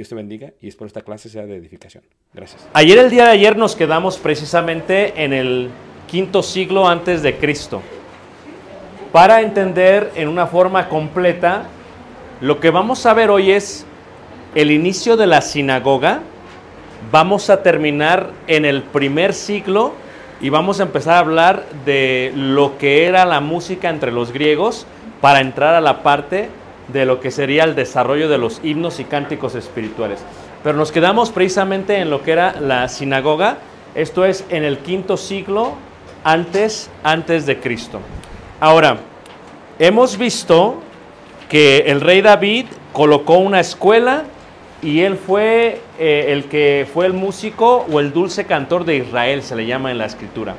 Dios te bendiga y espero esta clase sea de edificación. Gracias. Ayer, el día de ayer, nos quedamos precisamente en el quinto siglo antes de Cristo. Para entender en una forma completa, lo que vamos a ver hoy es el inicio de la sinagoga. Vamos a terminar en el primer siglo y vamos a empezar a hablar de lo que era la música entre los griegos para entrar a la parte de lo que sería el desarrollo de los himnos y cánticos espirituales. Pero nos quedamos precisamente en lo que era la sinagoga, esto es en el quinto siglo antes, antes de Cristo. Ahora, hemos visto que el rey David colocó una escuela y él fue eh, el que fue el músico o el dulce cantor de Israel, se le llama en la escritura.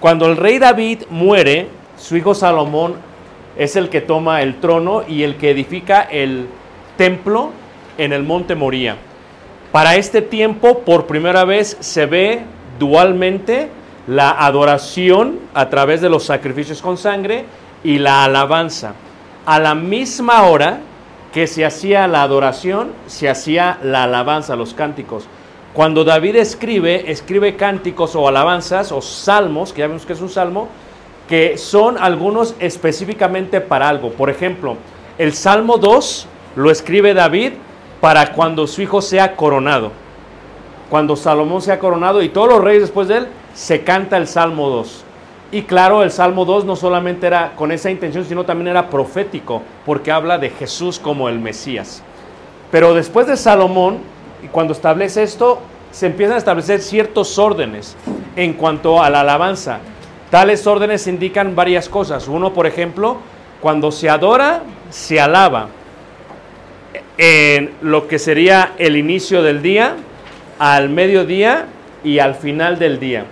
Cuando el rey David muere, su hijo Salomón es el que toma el trono y el que edifica el templo en el monte Moría. Para este tiempo, por primera vez, se ve dualmente la adoración a través de los sacrificios con sangre y la alabanza. A la misma hora que se hacía la adoración, se hacía la alabanza, los cánticos. Cuando David escribe, escribe cánticos o alabanzas o salmos, que ya vemos que es un salmo, que son algunos específicamente para algo. Por ejemplo, el Salmo 2 lo escribe David para cuando su hijo sea coronado. Cuando Salomón sea coronado y todos los reyes después de él, se canta el Salmo 2. Y claro, el Salmo 2 no solamente era con esa intención, sino también era profético, porque habla de Jesús como el Mesías. Pero después de Salomón, y cuando establece esto, se empiezan a establecer ciertos órdenes en cuanto a la alabanza. Tales órdenes indican varias cosas. Uno, por ejemplo, cuando se adora, se alaba. En lo que sería el inicio del día, al mediodía y al final del día.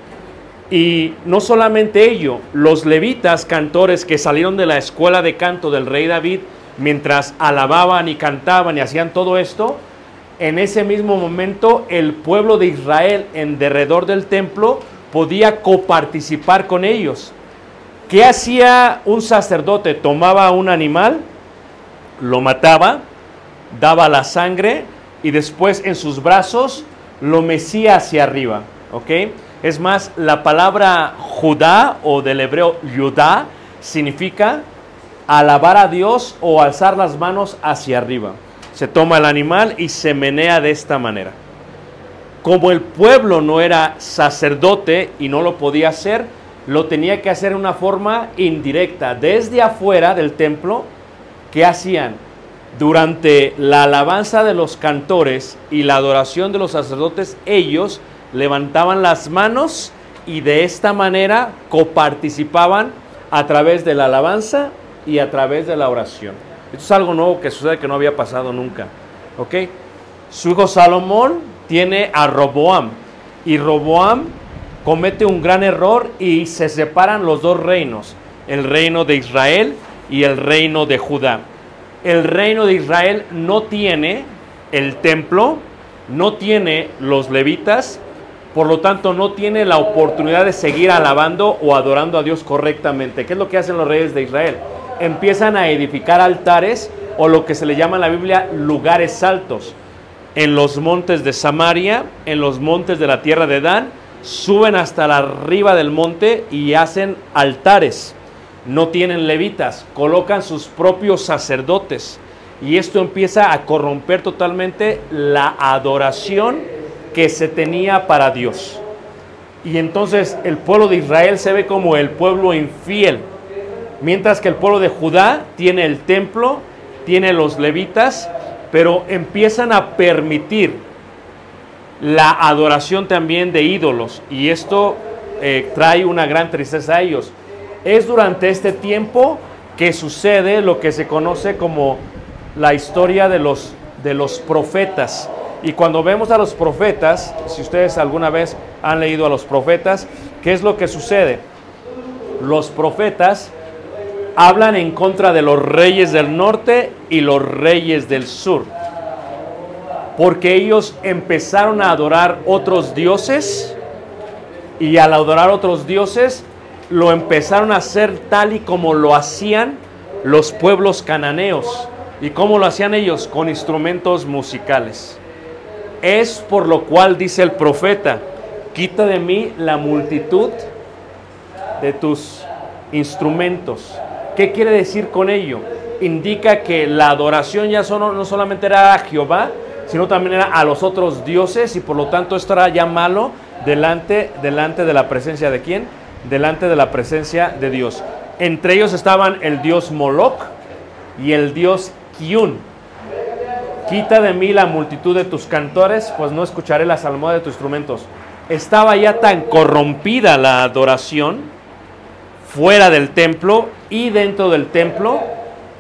Y no solamente ello, los levitas cantores que salieron de la escuela de canto del rey David, mientras alababan y cantaban y hacían todo esto, en ese mismo momento el pueblo de Israel en derredor del templo podía coparticipar con ellos. ¿Qué hacía un sacerdote? Tomaba un animal, lo mataba, daba la sangre y después en sus brazos lo mecía hacia arriba. Es más, la palabra Judá o del hebreo Yudá significa alabar a Dios o alzar las manos hacia arriba. Se toma el animal y se menea de esta manera. Como el pueblo no era sacerdote y no lo podía hacer, lo tenía que hacer de una forma indirecta. Desde afuera del templo, ¿qué hacían? Durante la alabanza de los cantores y la adoración de los sacerdotes, ellos levantaban las manos y de esta manera coparticipaban a través de la alabanza y a través de la oración. Esto es algo nuevo que sucede que no había pasado nunca. ¿Ok? Su hijo Salomón tiene a Roboam y Roboam comete un gran error y se separan los dos reinos, el reino de Israel y el reino de Judá. El reino de Israel no tiene el templo, no tiene los levitas, por lo tanto no tiene la oportunidad de seguir alabando o adorando a Dios correctamente. ¿Qué es lo que hacen los reyes de Israel? Empiezan a edificar altares o lo que se le llama en la Biblia lugares altos. En los montes de Samaria, en los montes de la tierra de Dan, suben hasta la arriba del monte y hacen altares. No tienen levitas, colocan sus propios sacerdotes. Y esto empieza a corromper totalmente la adoración que se tenía para Dios. Y entonces el pueblo de Israel se ve como el pueblo infiel, mientras que el pueblo de Judá tiene el templo, tiene los levitas, pero empiezan a permitir la adoración también de ídolos. Y esto eh, trae una gran tristeza a ellos. Es durante este tiempo que sucede lo que se conoce como la historia de los, de los profetas. Y cuando vemos a los profetas, si ustedes alguna vez han leído a los profetas, ¿qué es lo que sucede? Los profetas hablan en contra de los reyes del norte y los reyes del sur. Porque ellos empezaron a adorar otros dioses y al adorar otros dioses lo empezaron a hacer tal y como lo hacían los pueblos cananeos. ¿Y cómo lo hacían ellos? Con instrumentos musicales. Es por lo cual dice el profeta, quita de mí la multitud de tus instrumentos. ¿Qué quiere decir con ello? Indica que la adoración ya no solamente era a Jehová, sino también era a los otros dioses y por lo tanto esto era ya malo delante, delante de la presencia de quién? Delante de la presencia de Dios. Entre ellos estaban el dios Moloch y el dios Kiun. Quita de mí la multitud de tus cantores, pues no escucharé las almohadas de tus instrumentos. Estaba ya tan corrompida la adoración fuera del templo y dentro del templo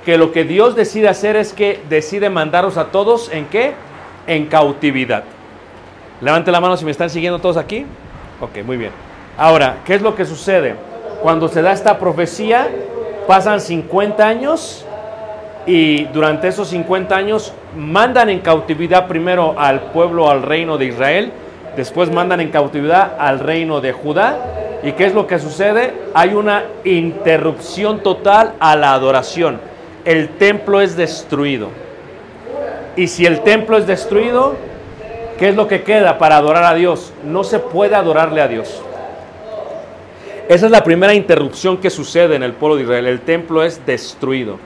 que lo que Dios decide hacer es que decide mandaros a todos en qué? En cautividad. Levante la mano si me están siguiendo todos aquí. Ok, muy bien. Ahora, ¿qué es lo que sucede? Cuando se da esta profecía, pasan 50 años y durante esos 50 años mandan en cautividad primero al pueblo, al reino de Israel, después mandan en cautividad al reino de Judá. ¿Y qué es lo que sucede? Hay una interrupción total a la adoración. El templo es destruido. Y si el templo es destruido, ¿qué es lo que queda para adorar a Dios? No se puede adorarle a Dios. Esa es la primera interrupción que sucede en el pueblo de Israel. El templo es destruido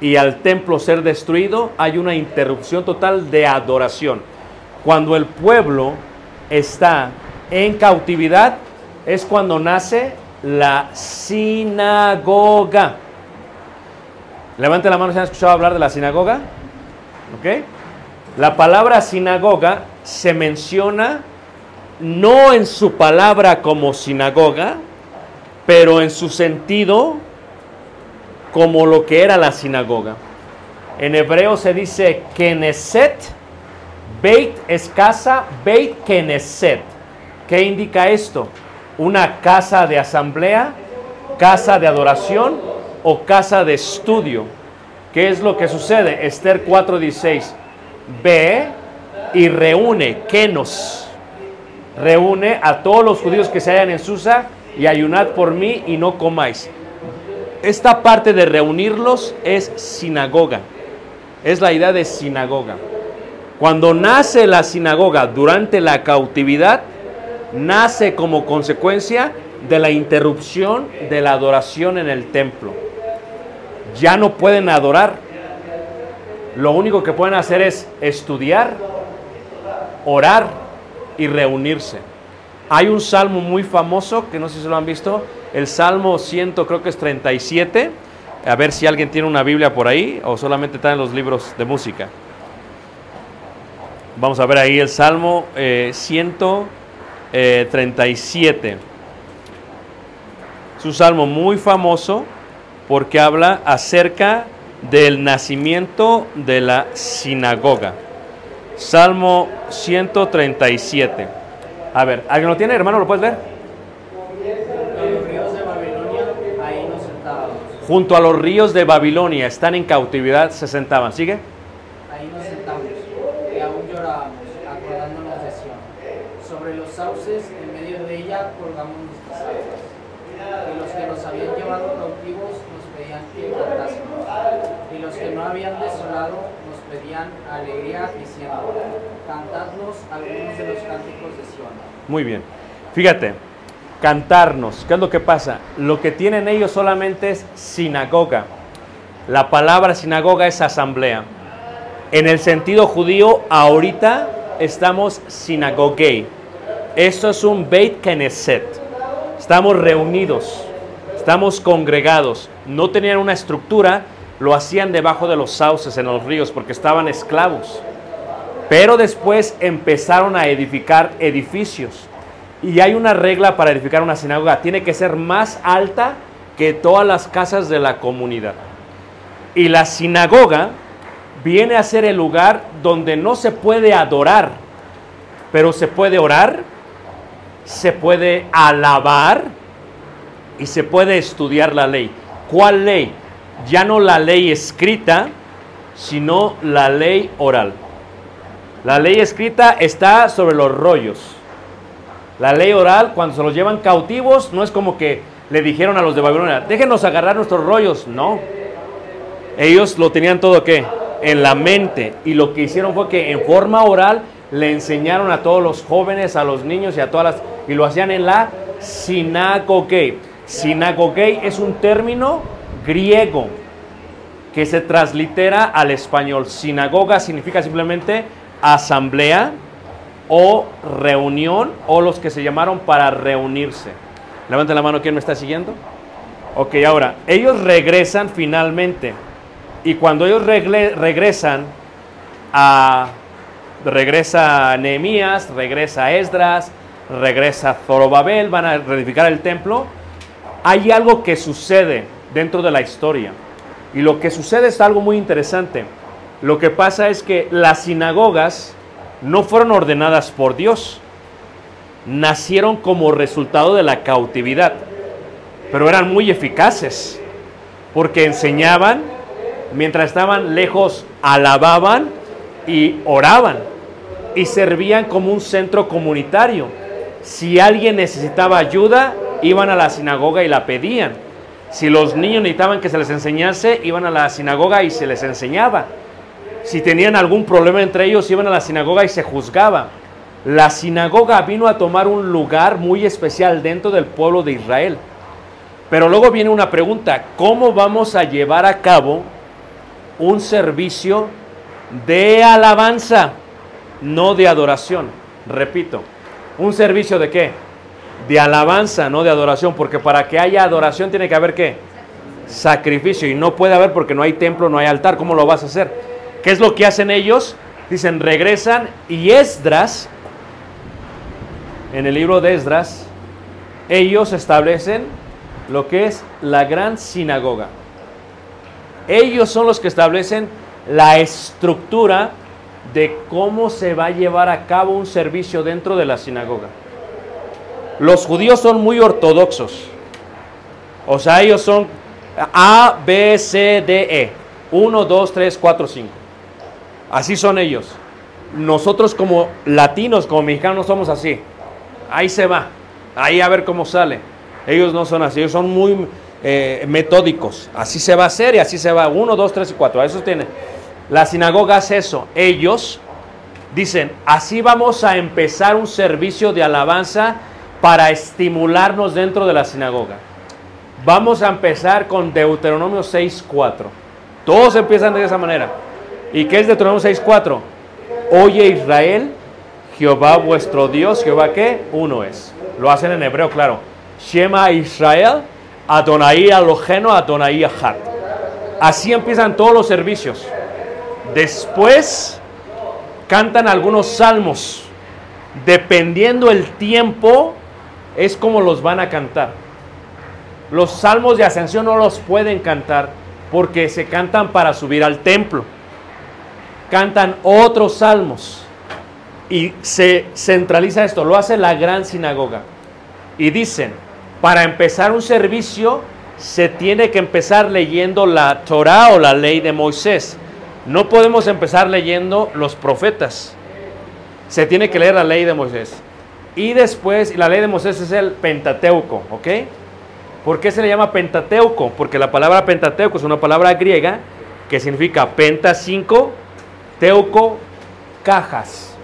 y al templo ser destruido hay una interrupción total de adoración. Cuando el pueblo está en cautividad es cuando nace la sinagoga. Levante la mano si han escuchado hablar de la sinagoga. ¿Ok? La palabra sinagoga se menciona no en su palabra como sinagoga, pero en su sentido como lo que era la sinagoga. En hebreo se dice Knesset Beit es casa, Beit Knesset. ¿Qué indica esto? Una casa de asamblea, casa de adoración o casa de estudio. ¿Qué es lo que sucede? Esther 4:16. Ve y reúne, Kenos. Reúne a todos los judíos que se hallan en Susa y ayunad por mí y no comáis. Esta parte de reunirlos es sinagoga. Es la idea de sinagoga. Cuando nace la sinagoga durante la cautividad, nace como consecuencia de la interrupción de la adoración en el templo. Ya no pueden adorar. Lo único que pueden hacer es estudiar, orar y reunirse. Hay un salmo muy famoso, que no sé si lo han visto, el Salmo 100, creo que es 37. A ver si alguien tiene una Biblia por ahí o solamente está en los libros de música. Vamos a ver ahí el Salmo eh, 137. Es un salmo muy famoso porque habla acerca del nacimiento de la sinagoga. Salmo 137. A ver, ¿alguien lo tiene, hermano? ¿Lo puedes ver? Junto a los ríos de Babilonia, están en cautividad, se sentaban. ¿Sigue? Ahí nos sentamos y aún llorábamos, acordándonos de Sion. Sobre los sauces, en medio de ella, colgamos nuestras arpas. Y los que nos habían llevado cautivos nos pedían que cantásemos. Y los que no habían desolado nos pedían alegría, diciendo: Cantadnos algunos de los cánticos de Sion. Muy bien. Fíjate, cantarnos. ¿Qué es lo que pasa? Lo que tienen ellos solamente es sinagoga. La palabra sinagoga es asamblea. En el sentido judío, ahorita estamos sinagogue. Esto es un Beit Knesset. Estamos reunidos, estamos congregados. No tenían una estructura, lo hacían debajo de los sauces en los ríos porque estaban esclavos. Pero después empezaron a edificar edificios. Y hay una regla para edificar una sinagoga. Tiene que ser más alta que todas las casas de la comunidad. Y la sinagoga viene a ser el lugar donde no se puede adorar, pero se puede orar, se puede alabar y se puede estudiar la ley. ¿Cuál ley? Ya no la ley escrita, sino la ley oral. La ley escrita está sobre los rollos. La ley oral, cuando se los llevan cautivos, no es como que le dijeron a los de Babilonia, déjenos agarrar nuestros rollos. No. Ellos lo tenían todo qué? En la mente. Y lo que hicieron fue que en forma oral le enseñaron a todos los jóvenes, a los niños y a todas las... Y lo hacían en la sinagoge. Sinagoge es un término griego que se translitera al español. Sinagoga significa simplemente asamblea o reunión o los que se llamaron para reunirse. Levanten la mano, ¿quién me está siguiendo? Ok, ahora, ellos regresan finalmente. Y cuando ellos regresan a... Regresa Nehemías, regresa Esdras, regresa Zorobabel, van a reedificar el templo. Hay algo que sucede dentro de la historia. Y lo que sucede es algo muy interesante. Lo que pasa es que las sinagogas no fueron ordenadas por Dios. Nacieron como resultado de la cautividad. Pero eran muy eficaces. Porque enseñaban, mientras estaban lejos, alababan y oraban. Y servían como un centro comunitario. Si alguien necesitaba ayuda, iban a la sinagoga y la pedían. Si los niños necesitaban que se les enseñase, iban a la sinagoga y se les enseñaba. Si tenían algún problema entre ellos, iban a la sinagoga y se juzgaba. La sinagoga vino a tomar un lugar muy especial dentro del pueblo de Israel. Pero luego viene una pregunta, ¿cómo vamos a llevar a cabo un servicio de alabanza, no de adoración? Repito, ¿un servicio de qué? De alabanza, no de adoración, porque para que haya adoración tiene que haber qué? Sacrificio, y no puede haber porque no hay templo, no hay altar, ¿cómo lo vas a hacer? ¿Qué es lo que hacen ellos? Dicen, regresan y Esdras, en el libro de Esdras, ellos establecen lo que es la gran sinagoga. Ellos son los que establecen la estructura de cómo se va a llevar a cabo un servicio dentro de la sinagoga. Los judíos son muy ortodoxos. O sea, ellos son A, B, C, D, E. 1, 2, 3, 4, 5. Así son ellos. Nosotros como latinos, como mexicanos, somos así. Ahí se va. Ahí a ver cómo sale. Ellos no son así. Ellos son muy eh, metódicos. Así se va a hacer y así se va. 1, 2, 3 y 4. Eso tiene. La sinagoga hace eso. Ellos dicen, así vamos a empezar un servicio de alabanza para estimularnos dentro de la sinagoga. Vamos a empezar con Deuteronomio 6.4. Todos empiezan de esa manera. ¿Y qué es Deuteronomio 6.4? Oye Israel, Jehová vuestro Dios, Jehová qué? Uno es. Lo hacen en hebreo, claro. Shema Israel, Adonai Alojeno, Adonai Ahad. Así empiezan todos los servicios. Después cantan algunos salmos. Dependiendo el tiempo, es como los van a cantar. Los salmos de ascensión no los pueden cantar porque se cantan para subir al templo. Cantan otros salmos y se centraliza esto, lo hace la gran sinagoga. Y dicen, para empezar un servicio se tiene que empezar leyendo la Torah o la ley de Moisés. No podemos empezar leyendo los profetas. Se tiene que leer la ley de Moisés. Y después, la ley de Moisés es el Pentateuco, ¿ok? ¿Por qué se le llama Pentateuco? Porque la palabra Pentateuco es una palabra griega que significa penta 5, teuco cajas.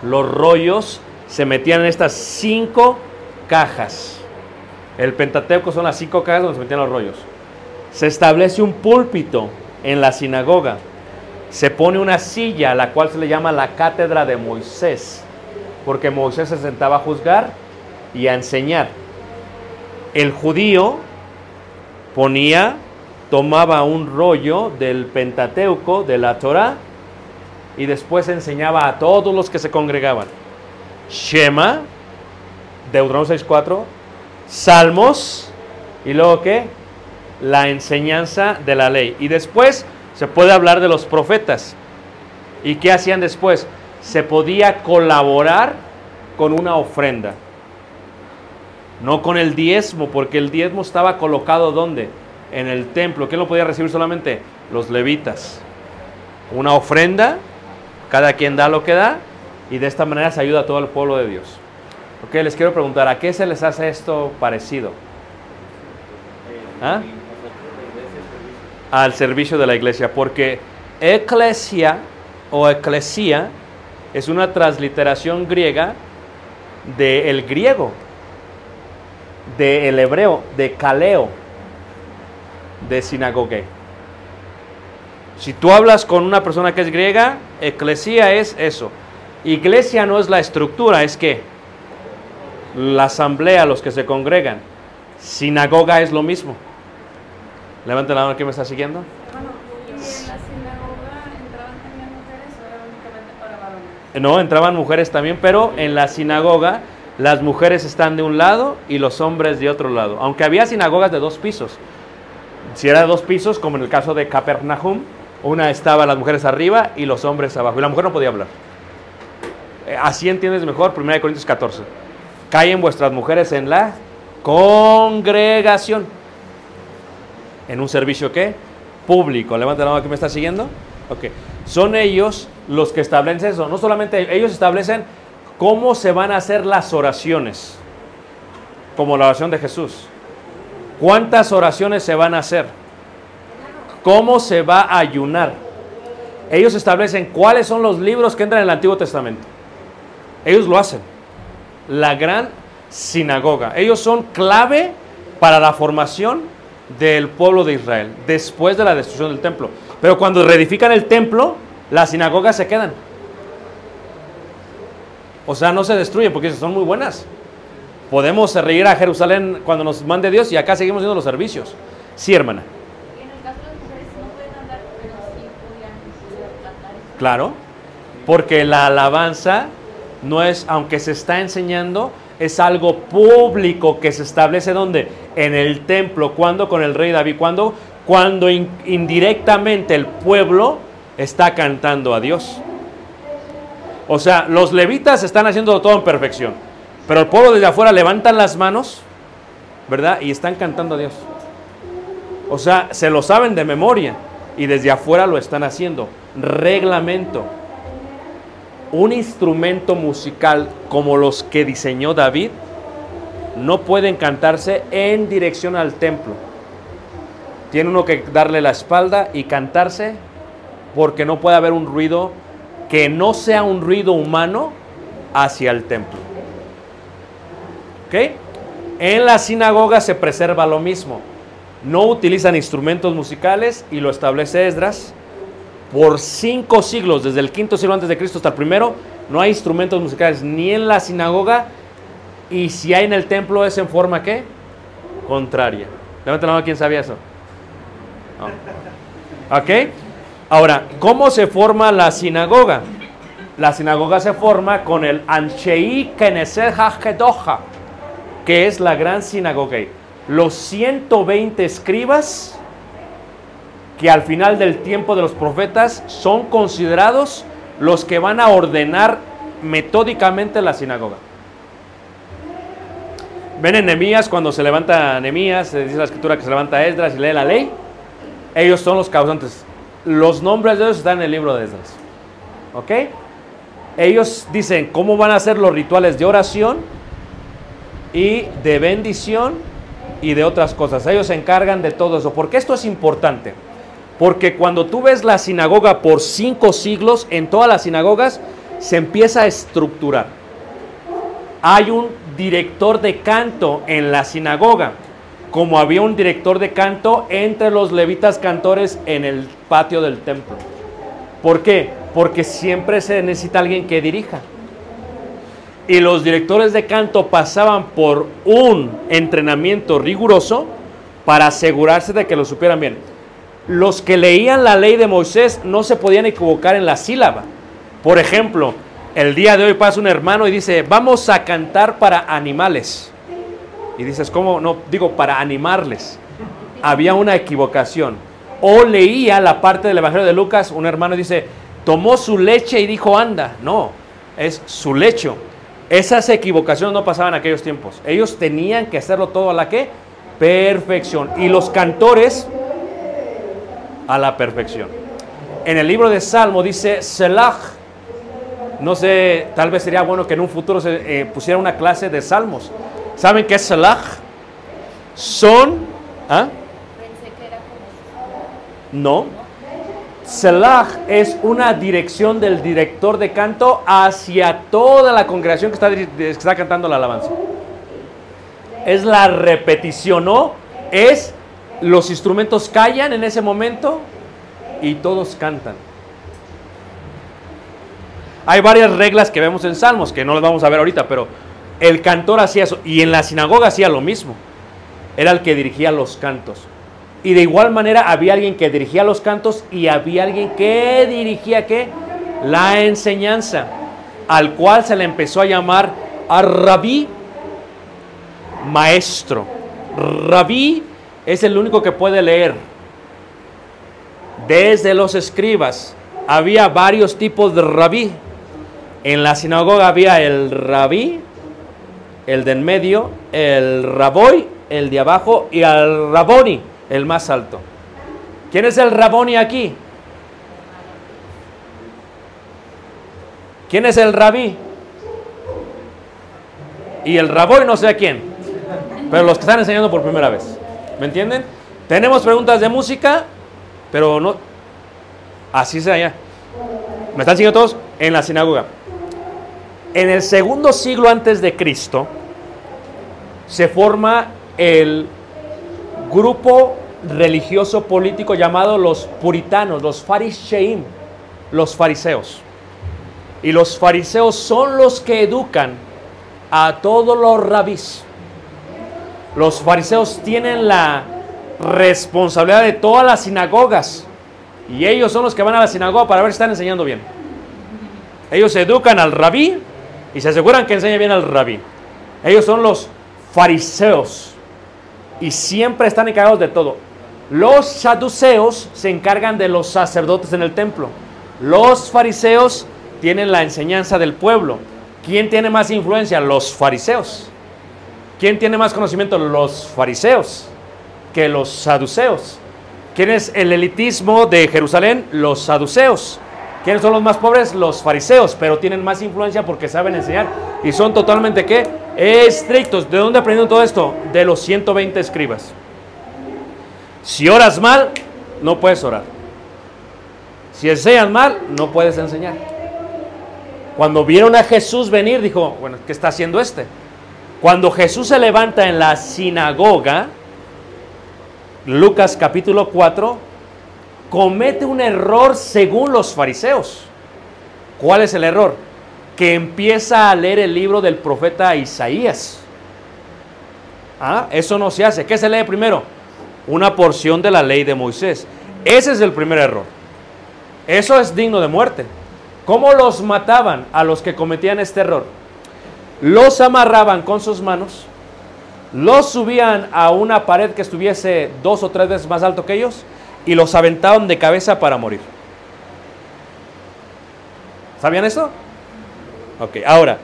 Los rollos se metían en estas cinco cajas. El Pentateuco son las cinco cajas donde se metían los rollos. Se establece un púlpito en la sinagoga. Se pone una silla a la cual se le llama la cátedra de Moisés, porque Moisés se sentaba a juzgar y a enseñar. El judío ponía, tomaba un rollo del Pentateuco, de la Torah, y después enseñaba a todos los que se congregaban. Shema, Deuteronomio 6.4, Salmos, y luego qué? La enseñanza de la ley. Y después se puede hablar de los profetas. ¿Y qué hacían después? Se podía colaborar con una ofrenda. No con el diezmo, porque el diezmo estaba colocado ¿dónde? En el templo. ¿Quién lo podía recibir solamente? Los levitas. Una ofrenda, cada quien da lo que da, y de esta manera se ayuda a todo el pueblo de Dios. Ok, les quiero preguntar, ¿a qué se les hace esto parecido? ¿Ah? Al servicio de la iglesia, porque eclesia o eclesia es una transliteración griega del griego, del hebreo, de caleo, de sinagogue. Si tú hablas con una persona que es griega, eclesia es eso. Iglesia no es la estructura, es que la asamblea, los que se congregan. Sinagoga es lo mismo. Levanten la mano que me está siguiendo. No, entraban mujeres también, pero en la sinagoga las mujeres están de un lado y los hombres de otro lado. Aunque había sinagogas de dos pisos. Si era de dos pisos, como en el caso de Capernaum, una estaba las mujeres arriba y los hombres abajo. Y la mujer no podía hablar. Eh, Así entiendes mejor 1 Corintios 14. Callen vuestras mujeres en la congregación. ¿En un servicio qué? Público. Levanta la mano que me está siguiendo. Ok. Son ellos los que establecen eso. No solamente ellos establecen cómo se van a hacer las oraciones. Como la oración de Jesús. ¿Cuántas oraciones se van a hacer? ¿Cómo se va a ayunar? Ellos establecen cuáles son los libros que entran en el Antiguo Testamento. Ellos lo hacen. La gran sinagoga. Ellos son clave para la formación del pueblo de Israel después de la destrucción del templo. Pero cuando reedifican el templo, las sinagogas se quedan. O sea, no se destruyen porque son muy buenas. Podemos reír a Jerusalén cuando nos mande Dios y acá seguimos haciendo los servicios. Sí, hermana. Y en el caso de las mujeres no pueden andar, pero sí podían podían cantar. Claro, porque la alabanza no es, aunque se está enseñando, es algo público que se establece donde? En el templo. ¿Cuándo? Con el rey David. Cuando in- indirectamente el pueblo está cantando a Dios. O sea, los levitas están haciendo todo en perfección, pero el pueblo desde afuera levantan las manos, ¿verdad? Y están cantando a Dios. O sea, se lo saben de memoria y desde afuera lo están haciendo. Reglamento. Un instrumento musical como los que diseñó David no pueden cantarse en dirección al templo. Tiene uno que darle la espalda y cantarse porque no puede haber un ruido que no sea un ruido humano hacia el templo. ¿Ok? En la sinagoga se preserva lo mismo. No utilizan instrumentos musicales y lo establece Esdras. Por cinco siglos, desde el quinto siglo antes de Cristo hasta el primero, no hay instrumentos musicales ni en la sinagoga y si hay en el templo es en forma ¿qué? contraria. Levanten la mano, ¿quién sabía eso? No. ¿Ok? Ahora, ¿cómo se forma la sinagoga? La sinagoga se forma con el Anshei Knesset HaGedoha, que es la gran sinagoga. Los 120 escribas que al final del tiempo de los profetas son considerados los que van a ordenar metódicamente la sinagoga. Ven en Nehemías cuando se levanta Nehemías, se dice la escritura que se levanta Esdras y lee la ley. Ellos son los causantes. Los nombres de ellos están en el libro de Esdras. ¿Ok? Ellos dicen cómo van a ser los rituales de oración y de bendición y de otras cosas. Ellos se encargan de todo eso. ¿Por qué esto es importante? Porque cuando tú ves la sinagoga por cinco siglos, en todas las sinagogas se empieza a estructurar. Hay un director de canto en la sinagoga, como había un director de canto entre los levitas cantores en el patio del templo. ¿Por qué? Porque siempre se necesita alguien que dirija. Y los directores de canto pasaban por un entrenamiento riguroso para asegurarse de que lo supieran bien. Los que leían la ley de Moisés no se podían equivocar en la sílaba. Por ejemplo, el día de hoy pasa un hermano y dice, vamos a cantar para animales. Y dices, ¿cómo? No, digo, para animarles. Había una equivocación. O leía la parte del Evangelio de Lucas, un hermano dice, tomó su leche y dijo, anda. No, es su lecho. Esas equivocaciones no pasaban en aquellos tiempos. Ellos tenían que hacerlo todo a la que? Perfección. Y los cantores a la perfección. En el libro de Salmo dice, Selah. No sé, tal vez sería bueno que en un futuro se eh, pusiera una clase de salmos. ¿Saben qué es Selah? Son... ¿ah? Pensé que era como. No. Selah es una dirección del director de canto hacia toda la congregación que está, cantando la alabanza. Es la repetición, ¿no? Es los instrumentos callan en ese momento y todos cantan. Hay varias reglas que vemos en Salmos, que no las vamos a ver ahorita, pero el cantor hacía eso y en la sinagoga hacía lo mismo. Era el que dirigía los cantos. Y de igual manera había alguien que dirigía los cantos y había alguien que dirigía qué? La enseñanza, al cual se le empezó a llamar a rabí, maestro. Rabí es el único que puede leer. Desde los escribas había varios tipos de rabí. En la sinagoga había el rabí, el de en medio, el raboy, el de abajo y el raboni, el más alto. ¿Quién es el raboni aquí? ¿Quién es el rabí? Y el raboy no sé a quién, pero los que están enseñando por primera vez. ¿Me entienden? Tenemos preguntas de música, pero no. Así sea ya. ¿Me están siguiendo todos? En la sinagoga. En el segundo siglo antes de Cristo se forma el grupo religioso político llamado los puritanos, los farisheim, los fariseos. Y los fariseos son los que educan a todos los rabís. Los fariseos tienen la responsabilidad de todas las sinagogas. Y ellos son los que van a la sinagoga para ver si están enseñando bien. Ellos educan al rabí y se aseguran que enseñe bien al rabí. Ellos son los fariseos y siempre están encargados de todo. Los saduceos se encargan de los sacerdotes en el templo. Los fariseos tienen la enseñanza del pueblo. ¿Quién tiene más influencia? Los fariseos. ¿Quién tiene más conocimiento? Los fariseos que los saduceos. ¿Quién es el elitismo de Jerusalén? Los saduceos. ¿Quiénes son los más pobres? Los fariseos, pero tienen más influencia porque saben enseñar y son totalmente qué? Estrictos. ¿De dónde aprendieron todo esto? De los 120 escribas. Si oras mal, no puedes orar. Si enseñas mal, no puedes enseñar. Cuando vieron a Jesús venir, dijo, bueno, ¿qué está haciendo este? Cuando Jesús se levanta en la sinagoga, Lucas capítulo 4, comete un error según los fariseos. ¿Cuál es el error? Que empieza a leer el libro del profeta Isaías. Ah, eso no se hace. ¿Qué se lee primero? Una porción de la ley de Moisés. Ese es el primer error. Eso es digno de muerte. ¿Cómo los mataban a los que cometían este error? Los amarraban con sus manos, los subían a una pared que estuviese dos o tres veces más alto que ellos y los aventaban de cabeza para morir. ¿Sabían eso? Ok, ahora,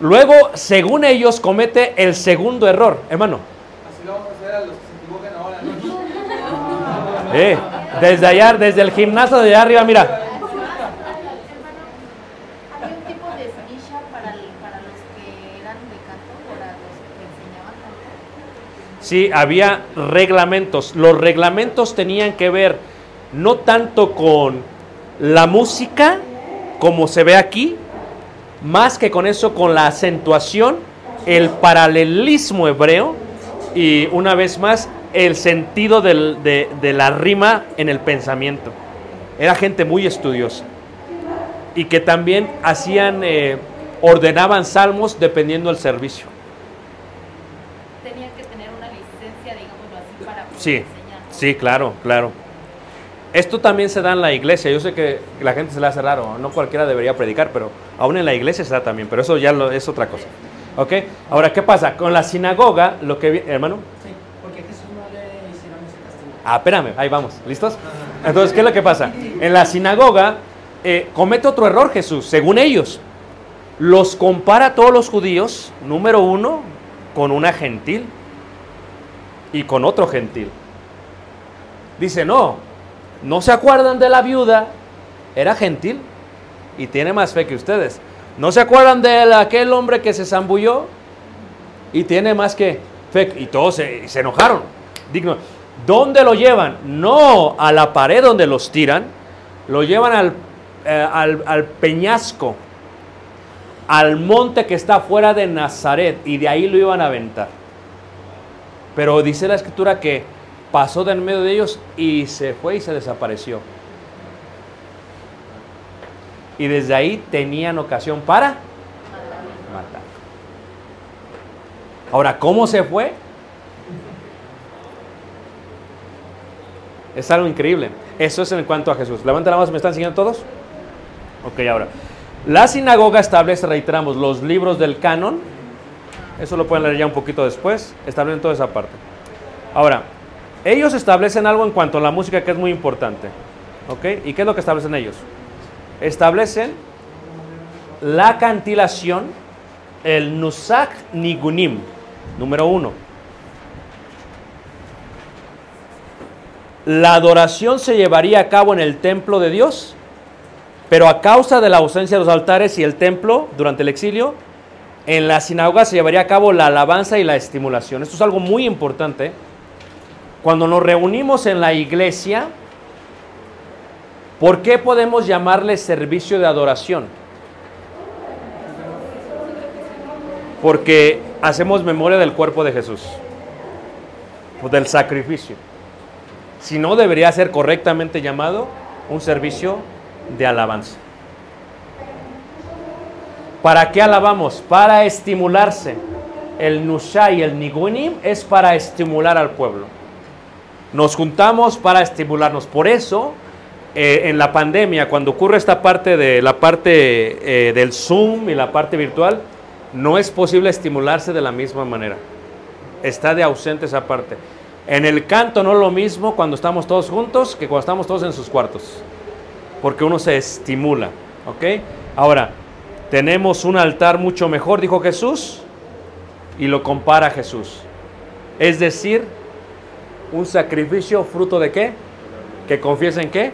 luego, según ellos, comete el segundo error, hermano. Así lo vamos a hacer a los que se equivocan ahora, ¿no? Eh, desde allá, desde el gimnasio de allá arriba, mira. Había un tipo de esquilla para, el- para los que eran de canto, para los que enseñaban canto. Sí, había reglamentos. Los reglamentos tenían que ver no tanto con la música, como se ve aquí, más que con eso, con la acentuación, el paralelismo hebreo y una vez más el sentido del- de, de la rima en el pensamiento. Era gente muy estudiosa y que también hacían, eh, ordenaban salmos dependiendo del servicio. Tenían que tener una licencia, digámoslo así, para poder Sí, enseñar. sí, claro, claro. Esto también se da en la iglesia. Yo sé que la gente se le hace raro, no cualquiera debería predicar, pero aún en la iglesia se da también, pero eso ya lo- es otra cosa. ¿Ok? Ahora, ¿qué pasa? Con la sinagoga, lo que vi- hermano. Sí, porque Jesús no le hicieron ese castigo. Ah, espérame, ahí vamos, ¿listos? Entonces, ¿qué es lo que pasa? En la sinagoga eh, comete otro error Jesús, según ellos. Los compara a todos los judíos, número uno, con una gentil y con otro gentil. Dice, no, no se acuerdan de la viuda, era gentil y tiene más fe que ustedes. No se acuerdan de aquel hombre que se zambulló y tiene más que fe. Y todos se, enojaron. Digno. ¿Dónde lo llevan? No a la pared donde los tiran, lo llevan al, eh, al, al peñasco, al monte que está fuera de Nazaret y de ahí lo iban a aventar. Pero dice la escritura que pasó de en medio de ellos y se fue y se desapareció. Y desde ahí tenían ocasión para matar. Ahora, ¿cómo se fue? Es algo increíble. Eso es en cuanto a Jesús. Levanta la mano, ¿me están siguiendo todos? Ok, ahora. La sinagoga establece, reiteramos, los libros del canon. Eso lo pueden leer ya un poquito después. Establecen toda esa parte. Ahora, ellos establecen algo en cuanto a la música que es muy importante. ¿Ok? ¿Y qué es lo que establecen ellos? Establecen la cantilación, el Nusak Nigunim, número uno. La adoración se llevaría a cabo en el templo de Dios, pero a causa de la ausencia de los altares y el templo durante el exilio, en la sinagoga se llevaría a cabo la alabanza y la estimulación. Esto es algo muy importante. Cuando nos reunimos en la iglesia, ¿por qué podemos llamarle servicio de adoración? Porque hacemos memoria del cuerpo de Jesús, o del sacrificio. Si no, debería ser correctamente llamado un servicio de alabanza. ¿Para qué alabamos? Para estimularse. El Nusha y el Nigunim es para estimular al pueblo. Nos juntamos para estimularnos. Por eso, eh, en la pandemia, cuando ocurre esta parte de la parte eh, del Zoom y la parte virtual, no es posible estimularse de la misma manera. Está de ausente esa parte. En el canto no es lo mismo cuando estamos todos juntos que cuando estamos todos en sus cuartos. porque uno se estimula, ¿ok? Ahora, tenemos un altar mucho mejor, dijo Jesús, y lo compara a Jesús. Es decir, un sacrificio fruto de qué? Que confiesa en qué?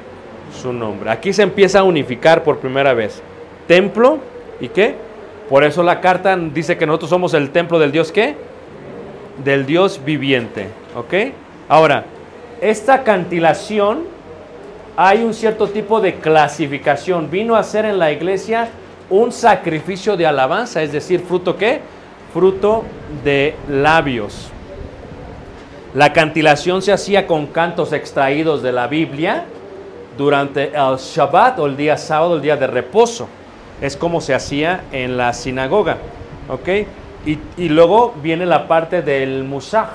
Su nombre. Aquí se empieza a unificar por primera vez. Templo y qué? Por eso la carta dice que nosotros somos el templo del Dios qué? Del Dios viviente. ¿Ok? Ahora, esta cantilación hay un cierto tipo de clasificación. Vino a ser en la iglesia un sacrificio de alabanza, es decir, fruto qué? Fruto de labios. La cantilación se hacía con cantos extraídos de la Biblia durante el Shabbat o el día sábado, el día de reposo. Es como se hacía en la sinagoga. ¿Ok? Y, luego viene la parte del musaj.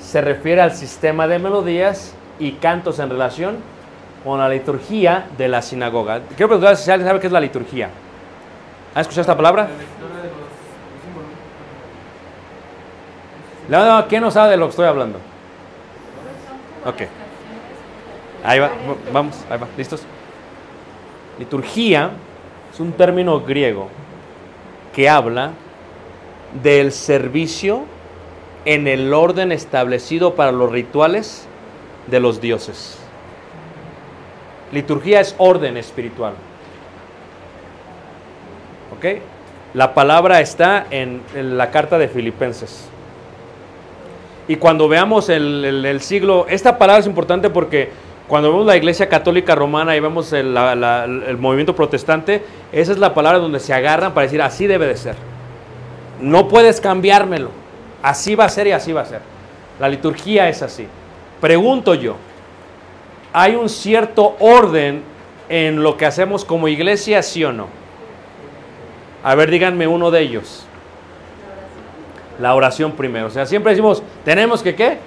Se refiere al sistema de melodías y cantos en relación con la liturgia de la sinagoga. Quiero preguntar si alguien sabe qué es la liturgia. ¿Ha escuchado esta palabra? ¿Quién no sabe de lo que estoy hablando? Ok. Ahí va, vamos, ahí va, ¿listos? Liturgia es un término griego que habla del servicio en el orden establecido para los rituales de los dioses. Liturgia es orden espiritual. ¿Ok? La palabra está en la carta de Filipenses. Y cuando veamos el, siglo, esta palabra es importante porque cuando vemos la iglesia católica romana y vemos el, el movimiento protestante, esa es la palabra donde se agarran para decir así debe de ser. No puedes cambiármelo. Así va a ser y así va a ser. La liturgia es así. Pregunto yo, ¿hay un cierto orden en lo que hacemos como iglesia, sí o no? A ver, díganme uno de ellos. La oración primero. O sea, siempre decimos, tenemos que qué?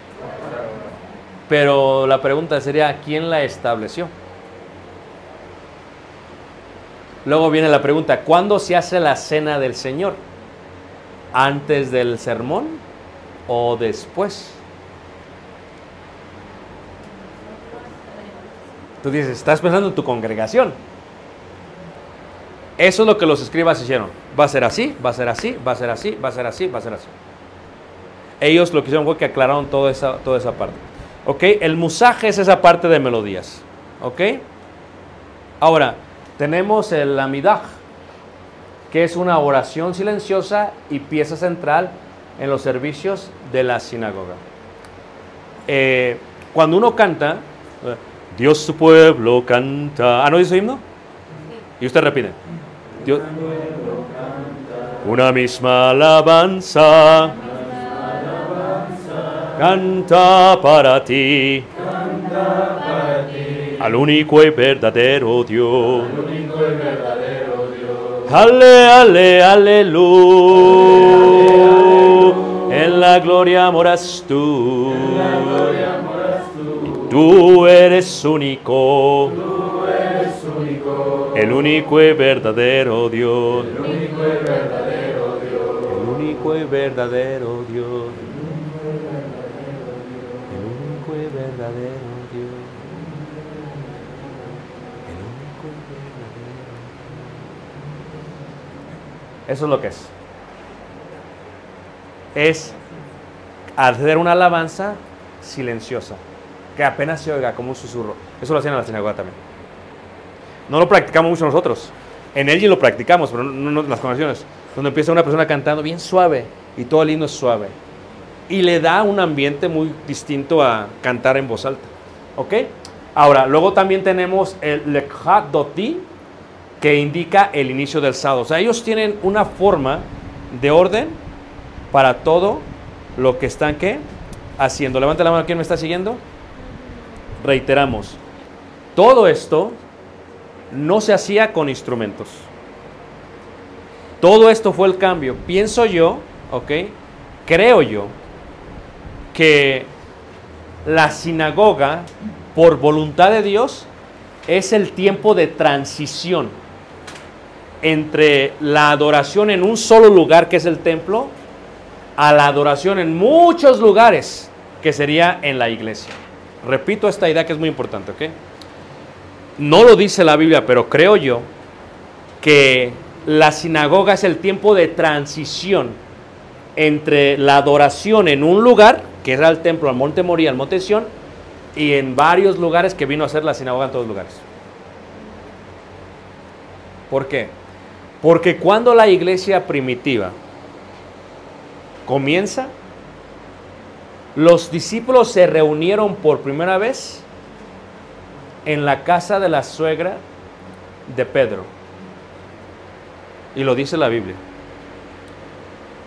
Pero la pregunta sería, ¿quién la estableció? Luego viene la pregunta, ¿cuándo se hace la cena del Señor? ¿Antes del sermón o después? Tú dices, estás pensando en tu congregación. Eso es lo que los escribas hicieron. Va a ser así, va a ser así, va a ser así, va a ser así, va a ser así. Ellos lo que hicieron fue que aclararon toda esa, toda esa parte. ¿Ok? El musaje es esa parte de melodías. ¿Ok? Ahora, tenemos el amidah, que es una oración silenciosa y pieza central en los servicios de la sinagoga. Eh, cuando uno canta, eh, Dios su pueblo canta. ¿Ah, no dice himno? Y usted repite. Dios, una misma alabanza. Canta para ti. Al único y verdadero Dios. Ale, ale, aleluya. En la gloria moras tú. Tú eres único. El único y verdadero Dios. El único y verdadero Dios. El único y verdadero Dios. El único y verdadero Dios. El único y verdadero. Eso es lo que es. Es hacer una alabanza silenciosa, que apenas se oiga como un susurro. Eso lo hacían en la sinagoga también. No lo practicamos mucho nosotros. En Elgin lo practicamos, pero no, no las congregaciones. Donde empieza una persona cantando bien suave y todo el himno es suave. Y le da un ambiente muy distinto a cantar en voz alta. ¿Ok? Ahora, luego también tenemos el Lekha Doti, que indica el inicio del sábado. O sea, ellos tienen una forma de orden para todo lo que están ¿qué? haciendo. Levante la mano, ¿quién me está siguiendo? Reiteramos, todo esto no se hacía con instrumentos. Todo esto fue el cambio. Pienso yo, ¿ok? Creo yo que la sinagoga, por voluntad de Dios, es el tiempo de transición entre la adoración en un solo lugar, que es el templo, a la adoración en muchos lugares, que sería en la iglesia. Repito esta idea que es muy importante, ¿ok? No lo dice la Biblia, pero creo yo que la sinagoga es el tiempo de transición entre la adoración en un lugar, que era el templo, al monte Moría, al monte Sión, y en varios lugares que vino a ser la sinagoga en todos lugares. ¿Por qué? Porque cuando la iglesia primitiva comienza, los discípulos se reunieron por primera vez en la casa de la suegra de Pedro. Y lo dice la Biblia.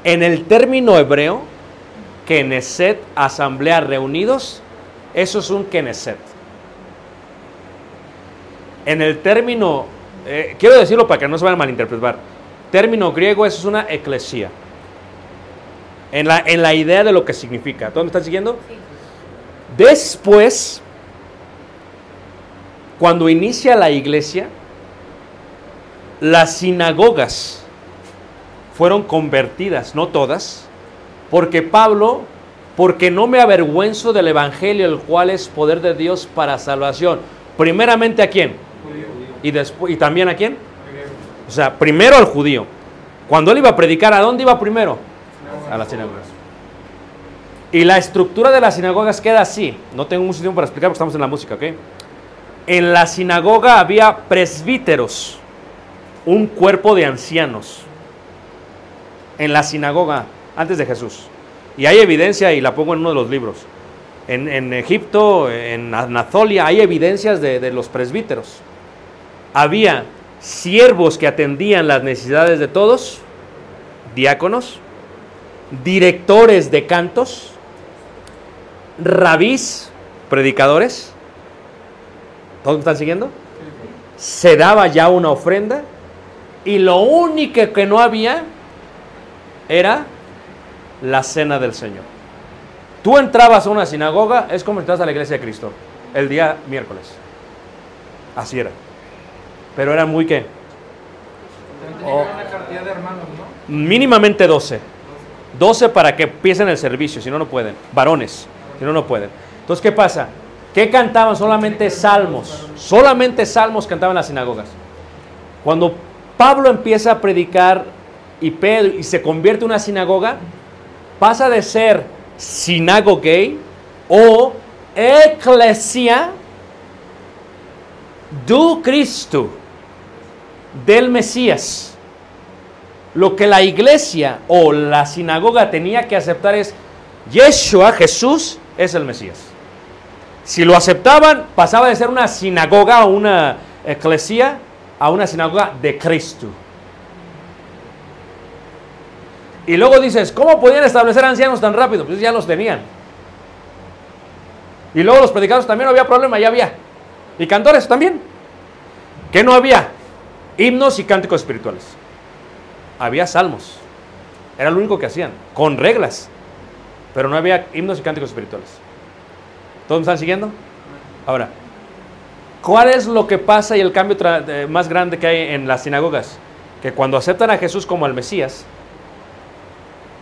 En el término hebreo, Knesset, asamblea reunidos, eso es un Knesset. En el término, eh, quiero decirlo para que no se vayan a malinterpretar, término griego, eso es una eclesía. En la, en la idea de lo que significa. ¿Todos me están siguiendo? Después, cuando inicia la iglesia, las sinagogas fueron convertidas, no todas, porque Pablo, porque no me avergüenzo del evangelio, el cual es poder de Dios para salvación. Primeramente a quién? Y después y también a quién? O sea, primero al judío. Cuando él iba a predicar, ¿a dónde iba primero? A las sinagogas. Y la estructura de las sinagogas queda así. No tengo mucho tiempo para explicar porque estamos en la música, ¿ok? En la sinagoga había presbíteros, un cuerpo de ancianos. En la sinagoga, antes de Jesús. Y hay evidencia, y la pongo en uno de los libros. En, en Egipto, en Anazolia, hay evidencias de, de los presbíteros. Había siervos que atendían las necesidades de todos, diáconos, directores de cantos, rabís, predicadores. ¿Todos me están siguiendo? Se daba ya una ofrenda y lo único que no había era la cena del Señor. Tú entrabas a una sinagoga, es como entras a la iglesia de Cristo, el día miércoles. Así era. Pero era muy qué? Mínimamente 12. 12 para que empiecen el servicio, si no, no pueden. Varones, si no, no pueden. Entonces, ¿qué pasa? ¿Qué cantaban? Solamente salmos. Solamente salmos cantaban las sinagogas. Cuando Pablo empieza a predicar y Pedro y se convierte en una sinagoga, pasa de ser sinagogue o eclesia do Cristo, del Mesías. Lo que la iglesia o la sinagoga tenía que aceptar es, Yeshua, Jesús, es el Mesías. Si lo aceptaban, pasaba de ser una sinagoga o una eclesia a una sinagoga de Cristo. Y luego dices, ¿cómo podían establecer ancianos tan rápido? Pues ya los tenían. Y luego los predicadores también no había problema, ya había. Y cantores también. ¿Qué no había? Himnos y cánticos espirituales. Había salmos. Era lo único que hacían, con reglas. Pero no había himnos y cánticos espirituales. ¿Todos me están siguiendo? Ahora, ¿cuál es lo que pasa y el cambio eh, más grande que hay en las sinagogas? Que cuando aceptan a Jesús como el Mesías,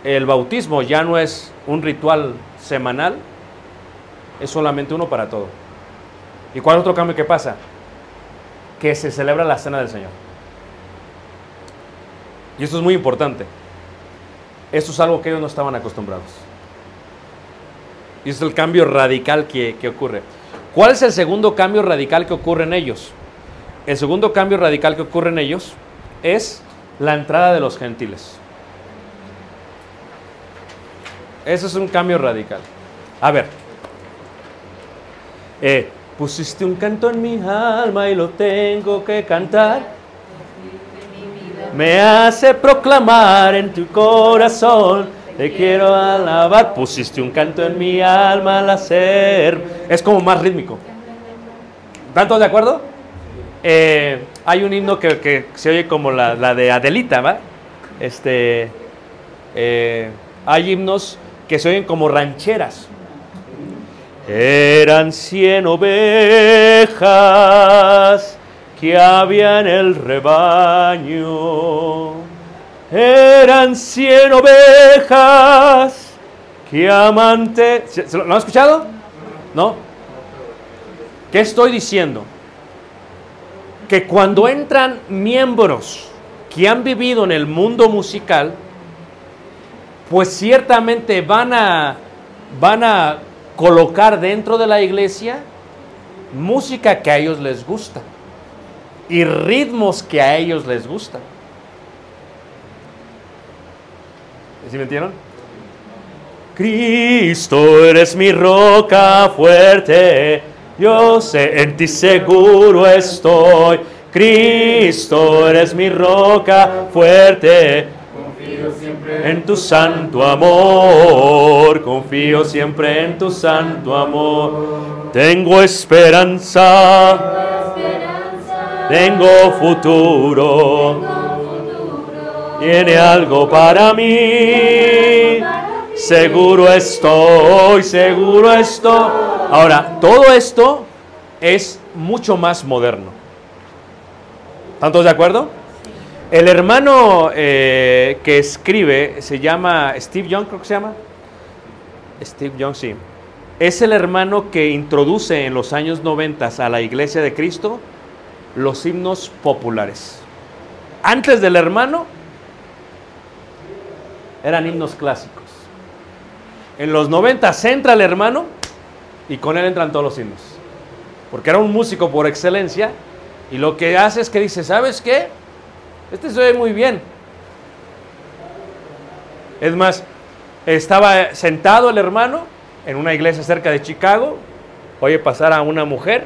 el bautismo ya no es un ritual semanal, es solamente uno para todo. ¿Y cuál otro cambio que pasa? Que se celebra la cena del Señor. Y esto es muy importante. Esto es algo que ellos no estaban acostumbrados. Y es el cambio radical que, que ocurre. ¿Cuál es el segundo cambio radical que ocurre en ellos? El segundo cambio radical que ocurre en ellos es la entrada de los gentiles. Eso es un cambio radical. A ver. Eh, pusiste un canto en mi alma y lo tengo que cantar. Me hace proclamar en tu corazón, te quiero alabar. Pusiste un canto en mi alma al hacer. Es como más rítmico. ¿Están de acuerdo? Eh, hay un himno que, que se oye como la, la de Adelita, ¿va? Este, eh, hay himnos que se oyen como rancheras. Eran cien ovejas que había en el rebaño. Eran cien ovejas que amante... ¿Se- se ¿Lo, lo han escuchado? ¿No? ¿Qué estoy diciendo? que cuando entran miembros que han vivido en el mundo musical, pues ciertamente van a, van a colocar dentro de la iglesia música que a ellos les gusta y ritmos que a ellos les gustan. ¿Sí me entienden? Cristo, eres mi roca fuerte, yo sé, en ti seguro estoy. Cristo, eres mi roca fuerte, Confío siempre en tu santo amor, confío siempre en tu santo amor. Tengo esperanza, tengo futuro, tiene algo para mí. Seguro estoy, seguro estoy. Ahora, todo esto es mucho más moderno. ¿Están todos de acuerdo? El hermano eh, que escribe se llama Steve Young, creo que se llama. Steve Young, sí. Es el hermano que introduce en los años 90 a la iglesia de Cristo los himnos populares. Antes del hermano eran himnos clásicos. En los 90 entra el hermano y con él entran todos los himnos. Porque era un músico por excelencia y lo que hace es que dice, ¿sabes qué? Este se oye muy bien. Es más, estaba sentado el hermano en una iglesia cerca de Chicago, oye pasar a una mujer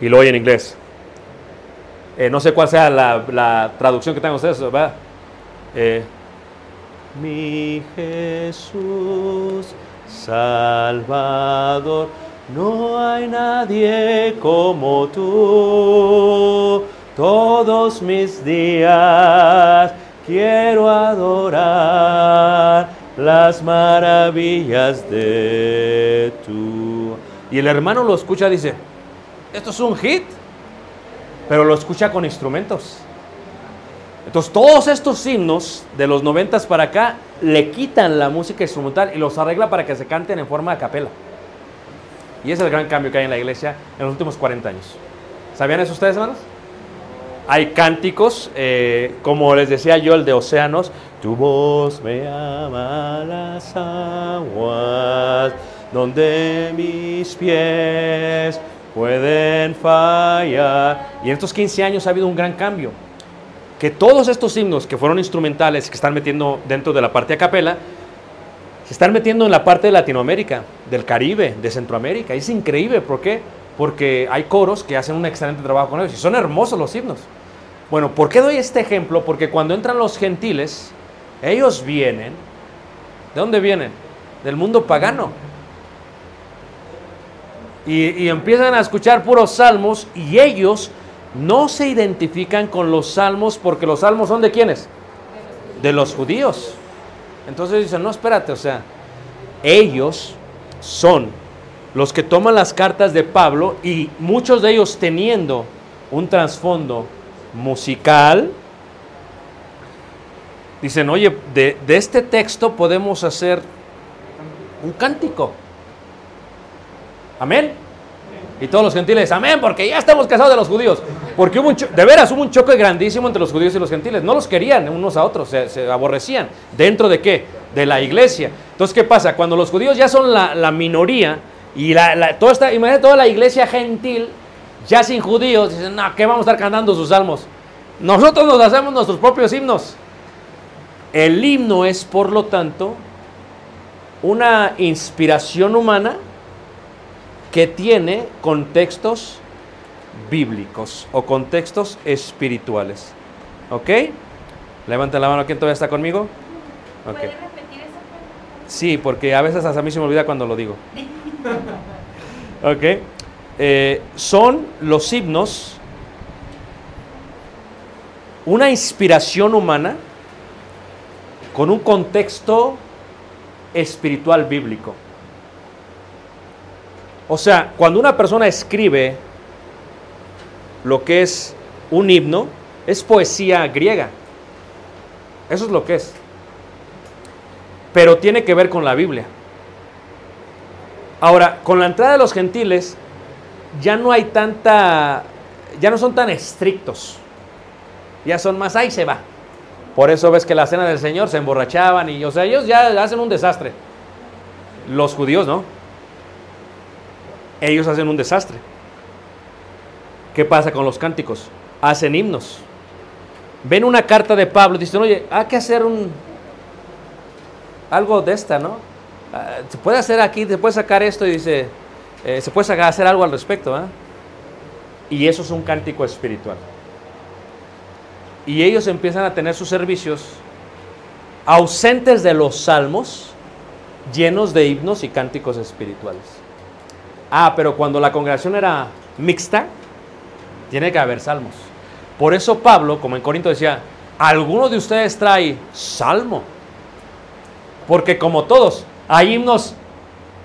y lo oye en inglés. Eh, no sé cuál sea la, traducción que tengan ustedes, ¿verdad? Eh, mi Jesús Salvador, no hay nadie como tú. Todos mis días quiero adorar las maravillas de tú. Y el hermano lo escucha dice, esto es un hit, pero lo escucha con instrumentos. Entonces todos estos himnos de los noventas para acá le quitan la música instrumental y los arregla para que se canten en forma de capela. Y ese es el gran cambio que hay en la iglesia en los últimos 40 años. ¿Sabían eso ustedes, hermanos? Hay cánticos, eh, como les decía yo, el de Océanos. Tu voz me llama a las aguas, donde mis pies pueden fallar. Y en estos 15 años ha habido un gran cambio. Que todos estos himnos que fueron instrumentales, que están metiendo dentro de la parte a capela, se están metiendo en la parte de Latinoamérica, del Caribe, de Centroamérica. Es increíble, ¿por qué? Porque hay coros que hacen un excelente trabajo con ellos y son hermosos los himnos. Bueno, ¿por qué doy este ejemplo? Porque cuando entran los gentiles, ellos vienen, ¿de dónde vienen? Del mundo pagano. Y, y empiezan a escuchar puros salmos y ellos no se identifican con los salmos porque los salmos son de quiénes? De los judíos. Entonces dicen, no, espérate, o sea, ellos son los que toman las cartas de Pablo y muchos de ellos teniendo un trasfondo musical, dicen, oye, de, de este texto podemos hacer un cántico. Amén. Y todos los gentiles, amén, porque ya estamos casados de los judíos. Porque hubo un de veras hubo un choque grandísimo entre los judíos y los gentiles. No los querían unos a otros, se, aborrecían. ¿Dentro de qué? De la iglesia. Entonces, ¿qué pasa? Cuando los judíos ya son la, minoría y la- toda esta, imagínate toda la iglesia gentil, ya sin judíos, dicen, no, ¿qué vamos a estar cantando sus salmos? Nosotros nos hacemos nuestros propios himnos. El himno es, por lo tanto, una inspiración humana que tiene contextos bíblicos o contextos espirituales. ¿Ok? Levanten la mano, ¿quién todavía está conmigo? Ok. ¿Puede repetir eso? Sí, porque a veces hasta a mí se me olvida cuando lo digo. Ok. Eh, son los himnos una inspiración humana con un contexto espiritual bíblico. O sea, cuando una persona escribe lo que es un himno, es poesía griega. Eso es lo que es. Pero tiene que ver con la Biblia. Ahora, con la entrada de los gentiles, ya no hay tanta ya no son tan estrictos. Ya son más, ahí se va. Por eso ves que la cena del Señor se emborrachaban y, o sea, ellos ya hacen un desastre. Los judíos no. Ellos hacen un desastre. ¿Qué pasa con los cánticos? Hacen himnos. Ven una carta de Pablo y dicen, oye, hay que hacer un algo de esta, ¿no? Ah, se puede hacer aquí, se puede sacar esto y dice, eh, se puede hacer algo al respecto, ¿ah? Y eso es un cántico espiritual. Y ellos empiezan a tener sus servicios ausentes de los salmos, llenos de himnos y cánticos espirituales. Ah, pero cuando la congregación era mixta, tiene que haber salmos. Por eso Pablo, como en Corinto decía, alguno de ustedes trae salmo. Porque como todos, hay himnos,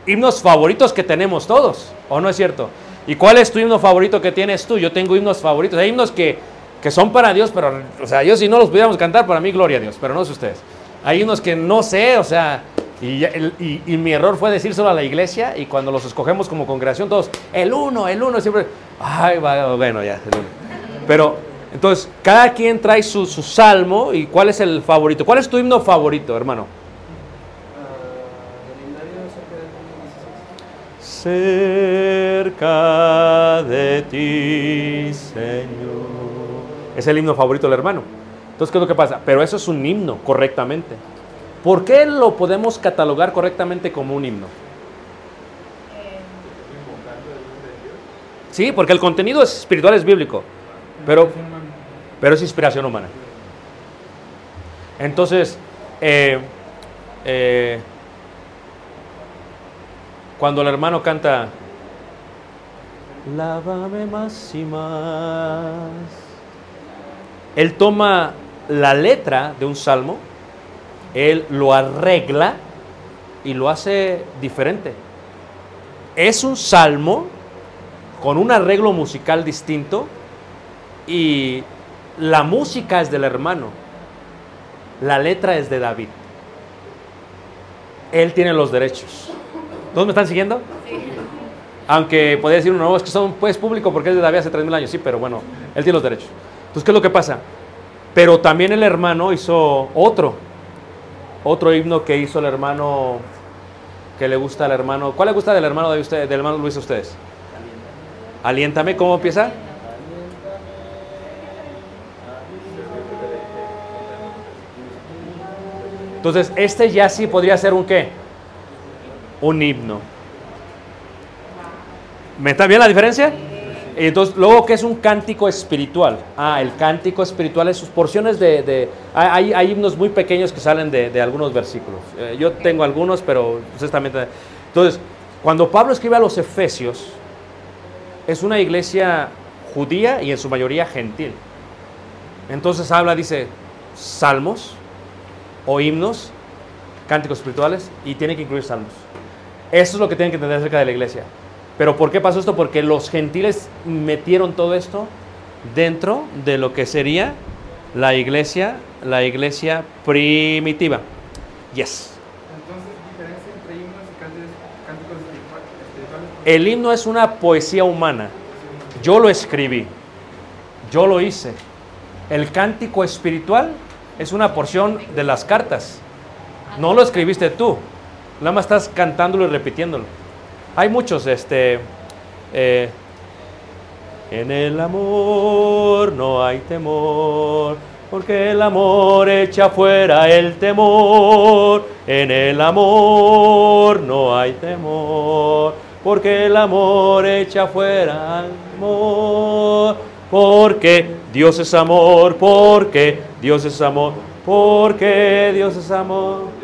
himnos favoritos que tenemos todos, ¿o no es cierto? ¿Y cuál es tu himno favorito que tienes tú? Yo tengo himnos favoritos. Hay himnos que, que son para Dios, pero, o sea, yo si no los pudiéramos cantar, para mí gloria a Dios, pero no sé ustedes. Hay himnos que no sé, o sea, y, el- y- mi error fue decírselo a la iglesia y cuando los escogemos como congregación, todos, el uno, el uno, siempre, ay, bueno, ya, el uno. Pero, entonces, cada quien trae su, su salmo y cuál es el favorito. ¿Cuál es tu himno favorito, hermano? Cerca de ti, Señor. Es el himno favorito del hermano. Entonces, ¿qué es lo que pasa? Pero eso es un himno, correctamente. ¿Por qué lo podemos catalogar correctamente como un himno? Sí, porque el contenido es espiritual, es bíblico, pero, pero es inspiración humana. Entonces, eh, eh, cuando el hermano canta, lávame él toma la letra de un salmo, él lo arregla y lo hace diferente. Es un salmo con un arreglo musical distinto y la música es del hermano, la letra es de David. Él tiene los derechos. ¿Todos me están siguiendo? Aunque podría decir uno, no, es que son pues público porque es de David hace 3.000 años, sí, pero bueno, él tiene los derechos. Entonces, ¿qué es lo que pasa? Pero también el hermano hizo otro, otro himno que hizo el hermano, que le gusta al hermano. ¿Cuál le gusta del hermano de usted, del hermano Luis a ustedes? Aliéntame, ¿cómo empieza? Entonces, este ya sí podría ser un qué? Un himno. ¿Me está bien la diferencia? Entonces, luego, ¿qué es un cántico espiritual? Ah, el cántico espiritual es sus porciones de... de- hay, hay himnos muy pequeños que salen de, de algunos versículos. Eh, yo tengo algunos, pero ustedes también... tienen- Entonces, cuando Pablo escribe a los Efesios, es una iglesia judía y en su mayoría gentil. Entonces habla, dice, salmos o himnos, cánticos espirituales, y tiene que incluir salmos. Eso es lo que tienen que entender acerca de la iglesia. Pero ¿por qué pasó esto? Porque los gentiles metieron todo esto dentro de lo que sería la iglesia, la iglesia primitiva. Yes. Entonces, diferencia entre himnos y cánticos, cánticos espiritual- espirituales. El himno es una poesía humana. Yo lo escribí. Yo lo hice. El cántico espiritual es una porción de las cartas. No lo escribiste tú. Nada más estás cantándolo y repitiéndolo. Hay muchos, este. eh, en el amor no hay temor, porque el amor echa fuera el temor. En el amor no hay temor, porque el amor echa fuera el amor. Porque Dios es amor, porque Dios es amor, porque Dios es amor.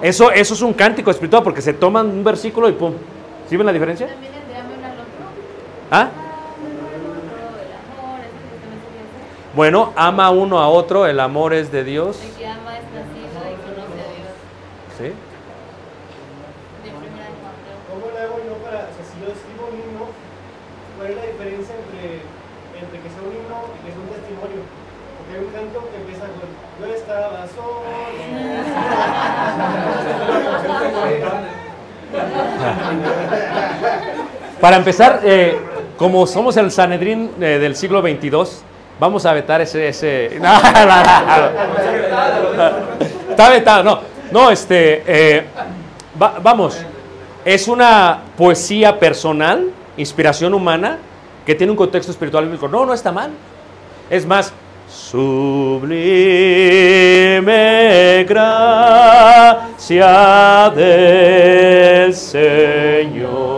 Eso, eso es un cántico espiritual porque se toman un versículo y pum. ¿Sí ven la diferencia? También el de ame uno al otro. ¿Ah? Bueno, ama uno a otro, el amor es de Dios. El que ama es nacido y conoce a Dios. ¿Sí? De primera de Juan, creo. ¿Cómo lo hago yo para, o sea, si yo escribo un himno, cuál es la diferencia entre, entre que sea un himno y que sea un testimonio? Porque hay un canto que empieza con, yo estaba solo. Para empezar, eh, como somos el Sanedrín eh, del siglo 22, vamos a vetar ese... ese... No. Está vetado, no. No, este... eh, va- vamos, es una poesía personal, inspiración humana, que tiene un contexto espiritual bíblico. No, no está mal. Es más, sublime gracia del Señor.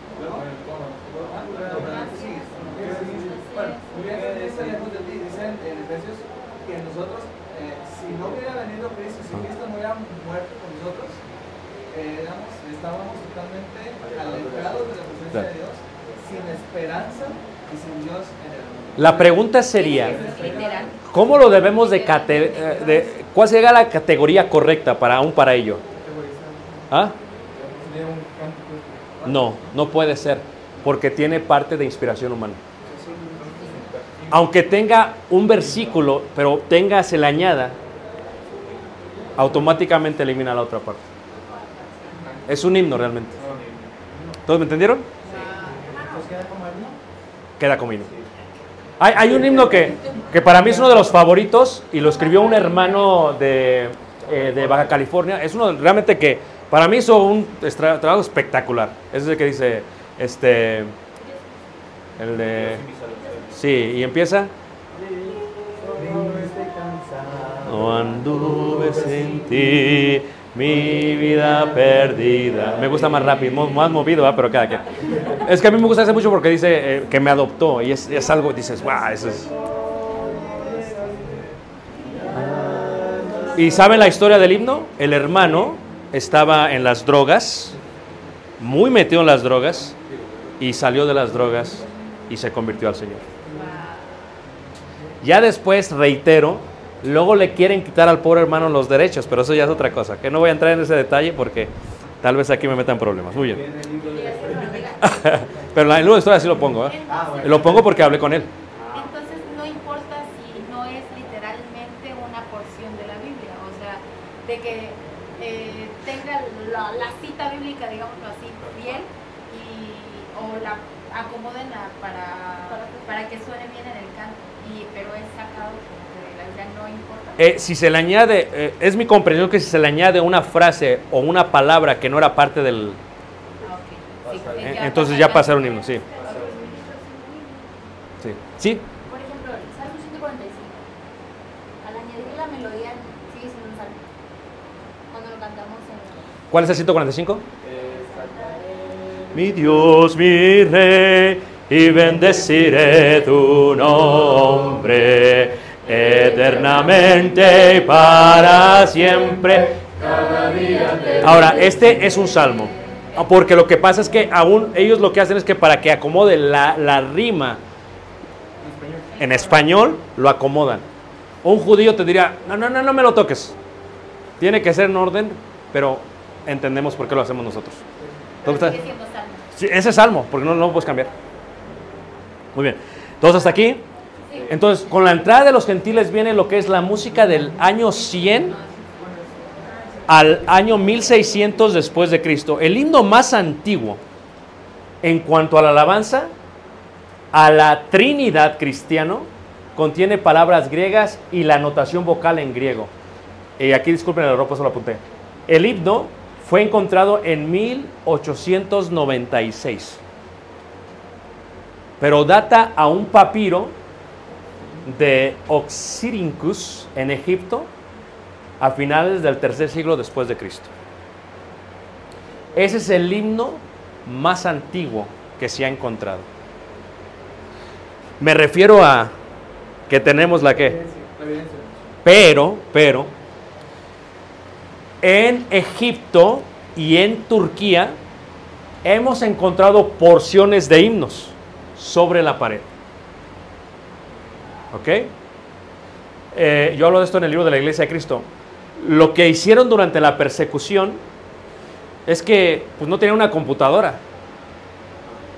bueno. Dice en Efesios que nosotros, si no hubiera venido Cristo, la. La pregunta sería. ¿cómo lo debemos de, cate- eh, de- cuál sería la categoría correcta para aún para ello? ¿Ah? Sería un cántico espiritual. No, no puede ser, porque tiene parte de inspiración humana. Aunque tenga un versículo, pero tenga, se añada, automáticamente elimina la otra parte. Es un himno realmente. ¿Todos me entendieron? Queda como himno. Hay, hay un himno que, que para mí es uno de los favoritos y lo escribió un hermano de, eh, de Baja California. Es uno realmente que para mí hizo un trabajo espectacular. Es el que dice, este, el de, sí, y empieza. No anduve sin ti, mi vida perdida. Me gusta más rápido, más movido, ¿verdad? pero cada quien. Es que a mí me gusta ese mucho porque dice eh, que me adoptó y es, es algo, dices, wow, eso es. ¿Y saben la historia del himno? El hermano estaba en las drogas, muy metido en las drogas, y salió de las drogas y se convirtió al Señor. Ya después, reitero, luego le quieren quitar al pobre hermano los derechos, pero eso ya es otra cosa, que no voy a entrar en ese detalle porque tal vez aquí me metan problemas. Muy bien. pero en el libro de historia sí lo pongo, ¿eh? Lo pongo porque hablé con él. Entonces no importa si no es literalmente una porción de la Biblia, o sea, de que eh, tenga la, la cita bíblica, digámoslo así, bien, y, o la acomoden a- para, para que suene bien en el canto, y, pero es sacado como que de la Biblia, no importa. Eh, si se le añade, eh, es mi comprensión que si se le añade una frase o una palabra que no era parte del... Ah. Sí, eh, ya entonces ya la- pasa a ser un himno, sí. Sí. ¿Sí? Por ejemplo, el Salmo 145. Al añadir la melodía sigue siendo un salmo. Cuando lo cantamos en ¿Cuál es el 145? Mi Dios, mi Rey, y bendeciré tu nombre eternamente y para siempre. Ahora, este es un salmo, porque lo que pasa es que aún ellos lo que hacen es que para que acomode la, la rima en español, lo acomodan. Un judío te diría, no, no, no, no me lo toques. Tiene que ser en orden, pero entendemos por qué lo hacemos nosotros. Entonces. Sí, ese es salmo, porque no, no lo puedes cambiar. Muy bien. Entonces, hasta aquí. Entonces, con la entrada de los gentiles viene lo que es la música del año 100 al año 1600 después de Cristo. El himno más antiguo en cuanto a la alabanza a la Trinidad cristiano contiene palabras griegas y la notación vocal en griego. Y aquí disculpen el error, pues lo apunté. El himno fue encontrado en 1896, pero data a un papiro de Oxyrhynchus en Egipto a finales del tercer siglo después de Cristo. Ese es el himno más antiguo que se ha encontrado. Me refiero a que tenemos la que, pero, pero, en Egipto y en Turquía hemos encontrado porciones de himnos sobre la pared. ¿Ok? Eh, yo hablo de esto en el libro de la Iglesia de Cristo. Lo que hicieron durante la persecución es que pues, no tenían una computadora.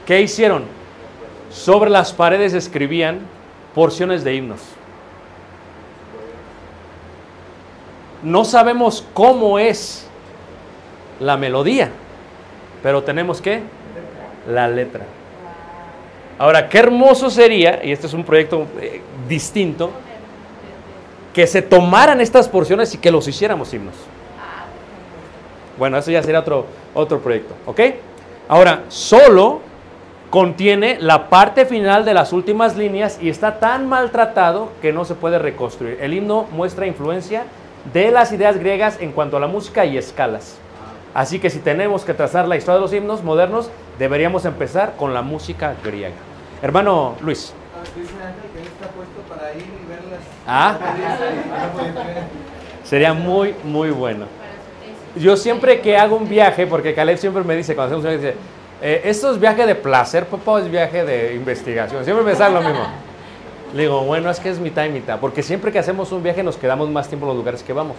¿Qué hicieron? Sobre las paredes escribían porciones de himnos. No sabemos cómo es la melodía, pero tenemos que la letra. Ahora, qué hermoso sería, y este es un proyecto eh, distinto, que se tomaran estas porciones y que los hiciéramos himnos. Bueno, eso ya sería otro, otro proyecto, ¿ok? Ahora, solo contiene la parte final de las últimas líneas y está tan maltratado que no se puede reconstruir. El himno muestra influencia de las ideas griegas en cuanto a la música y escalas. Así que si tenemos que trazar la historia de los himnos modernos, deberíamos empezar con la música griega. Hermano Luis. Ah, Dice Ángel que él está puesto para ir y verlas. Ah. Sería muy, muy bueno. Yo siempre que hago un viaje, porque Caleb siempre me dice, cuando hacemos un viaje, dice, eh, ¿esto es viaje de placer, papá, o es viaje de investigación? Siempre me sale lo mismo. Le digo, bueno, es que es mitad y mitad, porque siempre que hacemos un viaje nos quedamos más tiempo en los lugares que vamos.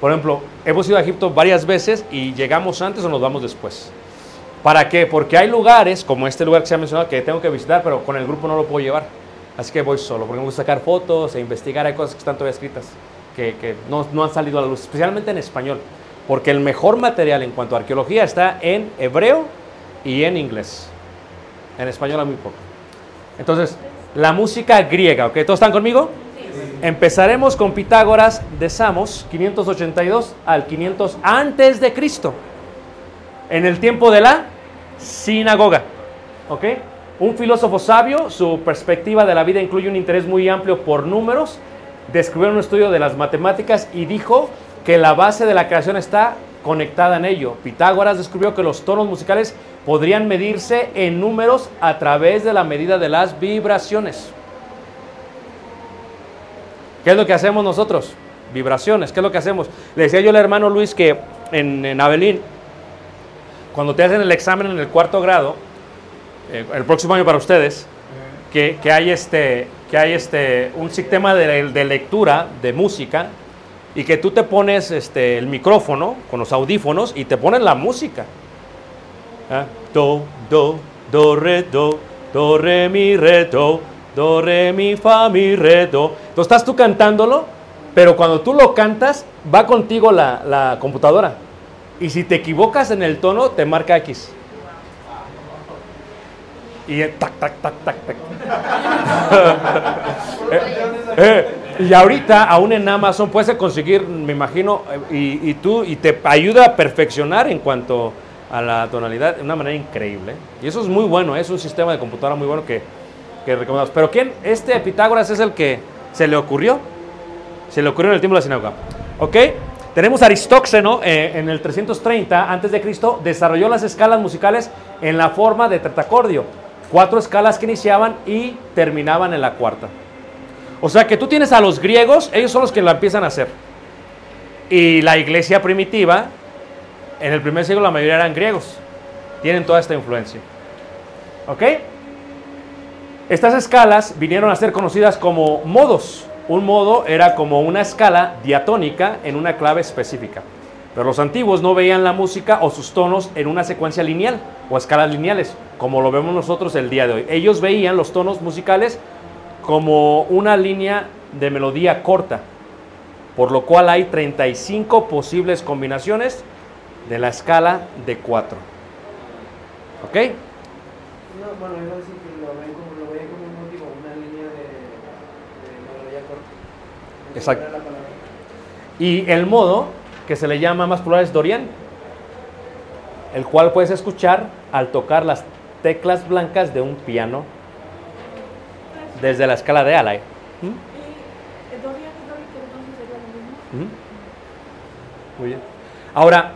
Por ejemplo, hemos ido a Egipto varias veces y llegamos antes o nos vamos después. ¿Para qué? Porque hay lugares, como este lugar que se ha mencionado, que tengo que visitar, pero con el grupo no lo puedo llevar. Así que voy solo, porque me gusta sacar fotos e investigar. Hay cosas que están todavía escritas que, que no, no han salido a la luz, especialmente en español. Porque el mejor material en cuanto a arqueología está en hebreo y en inglés. En español hay muy poco. Entonces, la música griega, ¿ok? ¿Todos están conmigo? Empezaremos con Pitágoras de Samos, 582 al 500 antes de Cristo, en el tiempo de la sinagoga, ¿ok? Un filósofo sabio, su perspectiva de la vida incluye un interés muy amplio por números, descubrió un estudio de las matemáticas y dijo que la base de la creación está conectada en ello. Pitágoras descubrió que los tonos musicales podrían medirse en números a través de la medida de las vibraciones. ¿Qué es lo que hacemos nosotros? Vibraciones, ¿qué es lo que hacemos? Le decía yo al hermano Luis que en, en Abelín, cuando te hacen el examen en el cuarto grado, eh, el próximo año para ustedes, que, que hay, este, que hay este, un sistema de, de lectura de música y que tú te pones este, el micrófono con los audífonos y te ponen la música. ¿Ah? Do, do, do, re, do, do, re, mi, re, do, do, re, mi, fa, mi, re, do. Entonces estás tú cantándolo, pero cuando tú lo cantas, va contigo la, la computadora. Y si te equivocas en el tono, te marca X. Y eh, tac, tac, tac, tac, tac. Eh, eh, y ahorita, aún en Amazon, puedes conseguir, me imagino, eh, y, tú, y te ayuda a perfeccionar en cuanto a la tonalidad de una manera increíble. Y eso es muy bueno, es un sistema de computadora muy bueno que, que recomendamos. Pero ¿quién? Este Pitágoras es el que se le ocurrió. Se le ocurrió en el tiempo de la sinagoga. ¿Ok? Tenemos Aristóxeno eh, en el 330 antes de Cristo desarrolló las escalas musicales en la forma de tretacordio, cuatro escalas que iniciaban y terminaban en la cuarta. O sea que tú tienes a los griegos, ellos son los que la empiezan a hacer. Y la iglesia primitiva, en el primer siglo la mayoría eran griegos. Tienen toda esta influencia. ¿Ok? Estas escalas vinieron a ser conocidas como modos. Un modo era como una escala diatónica en una clave específica. Pero los antiguos no veían la música o sus tonos en una secuencia lineal o escalas lineales, como lo vemos nosotros el día de hoy. Ellos veían los tonos musicales como una línea de melodía corta, por lo cual hay 35 posibles combinaciones de la escala de 4. ¿Ok? No, bueno, iba a decir que lo ven como, lo ven como un motivo, una línea de, de melodía corta. Esa Exacto. Y el modo que se le llama más plural es Dorian, el cual puedes escuchar al tocar las teclas blancas de un piano desde la escala de Alay. ¿Mm? ¿Mm? Muy bien. Ahora,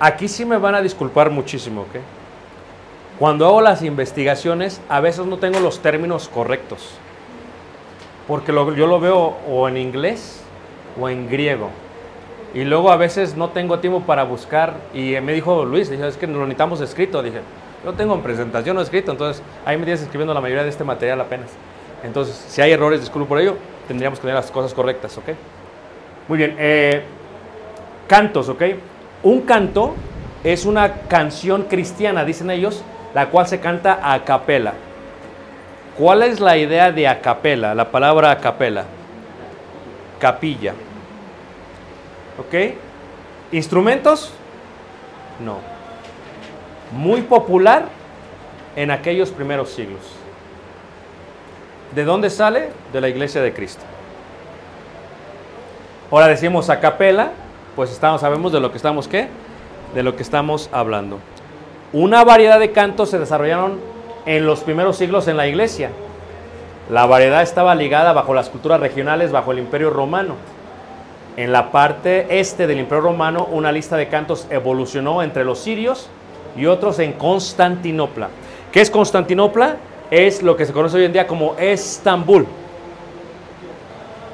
aquí sí me van a disculpar muchísimo, ¿ok? Cuando hago las investigaciones, a veces no tengo los términos correctos. Porque yo lo veo o en inglés o en griego. Y luego a veces no tengo tiempo para buscar. Y me dijo Luis, dijo, es que lo necesitamos escrito. Dije, yo tengo en presentación no escrito, entonces ahí me tienes escribiendo la mayoría de este material apenas. Entonces, si hay errores, disculpo por ello, tendríamos que tener las cosas correctas, ¿ok? Muy bien, eh, cantos, ¿ok? Un canto es una canción cristiana, dicen ellos, la cual se canta a capela. ¿Cuál es la idea de a capela? La palabra a capela. Capilla. ¿Ok? ¿Instrumentos? No. Muy popular en aquellos primeros siglos. ¿De dónde sale? De la iglesia de Cristo. Ahora decimos a pues estamos, sabemos de lo que estamos, ¿qué? De lo que estamos hablando. Una variedad de cantos se desarrollaron en los primeros siglos en la iglesia. La variedad estaba ligada bajo las culturas regionales, bajo el imperio romano. En la parte este del imperio romano, una lista de cantos evolucionó entre los sirios y otros en Constantinopla. ¿Qué es Constantinopla? Es lo que se conoce hoy en día como Estambul.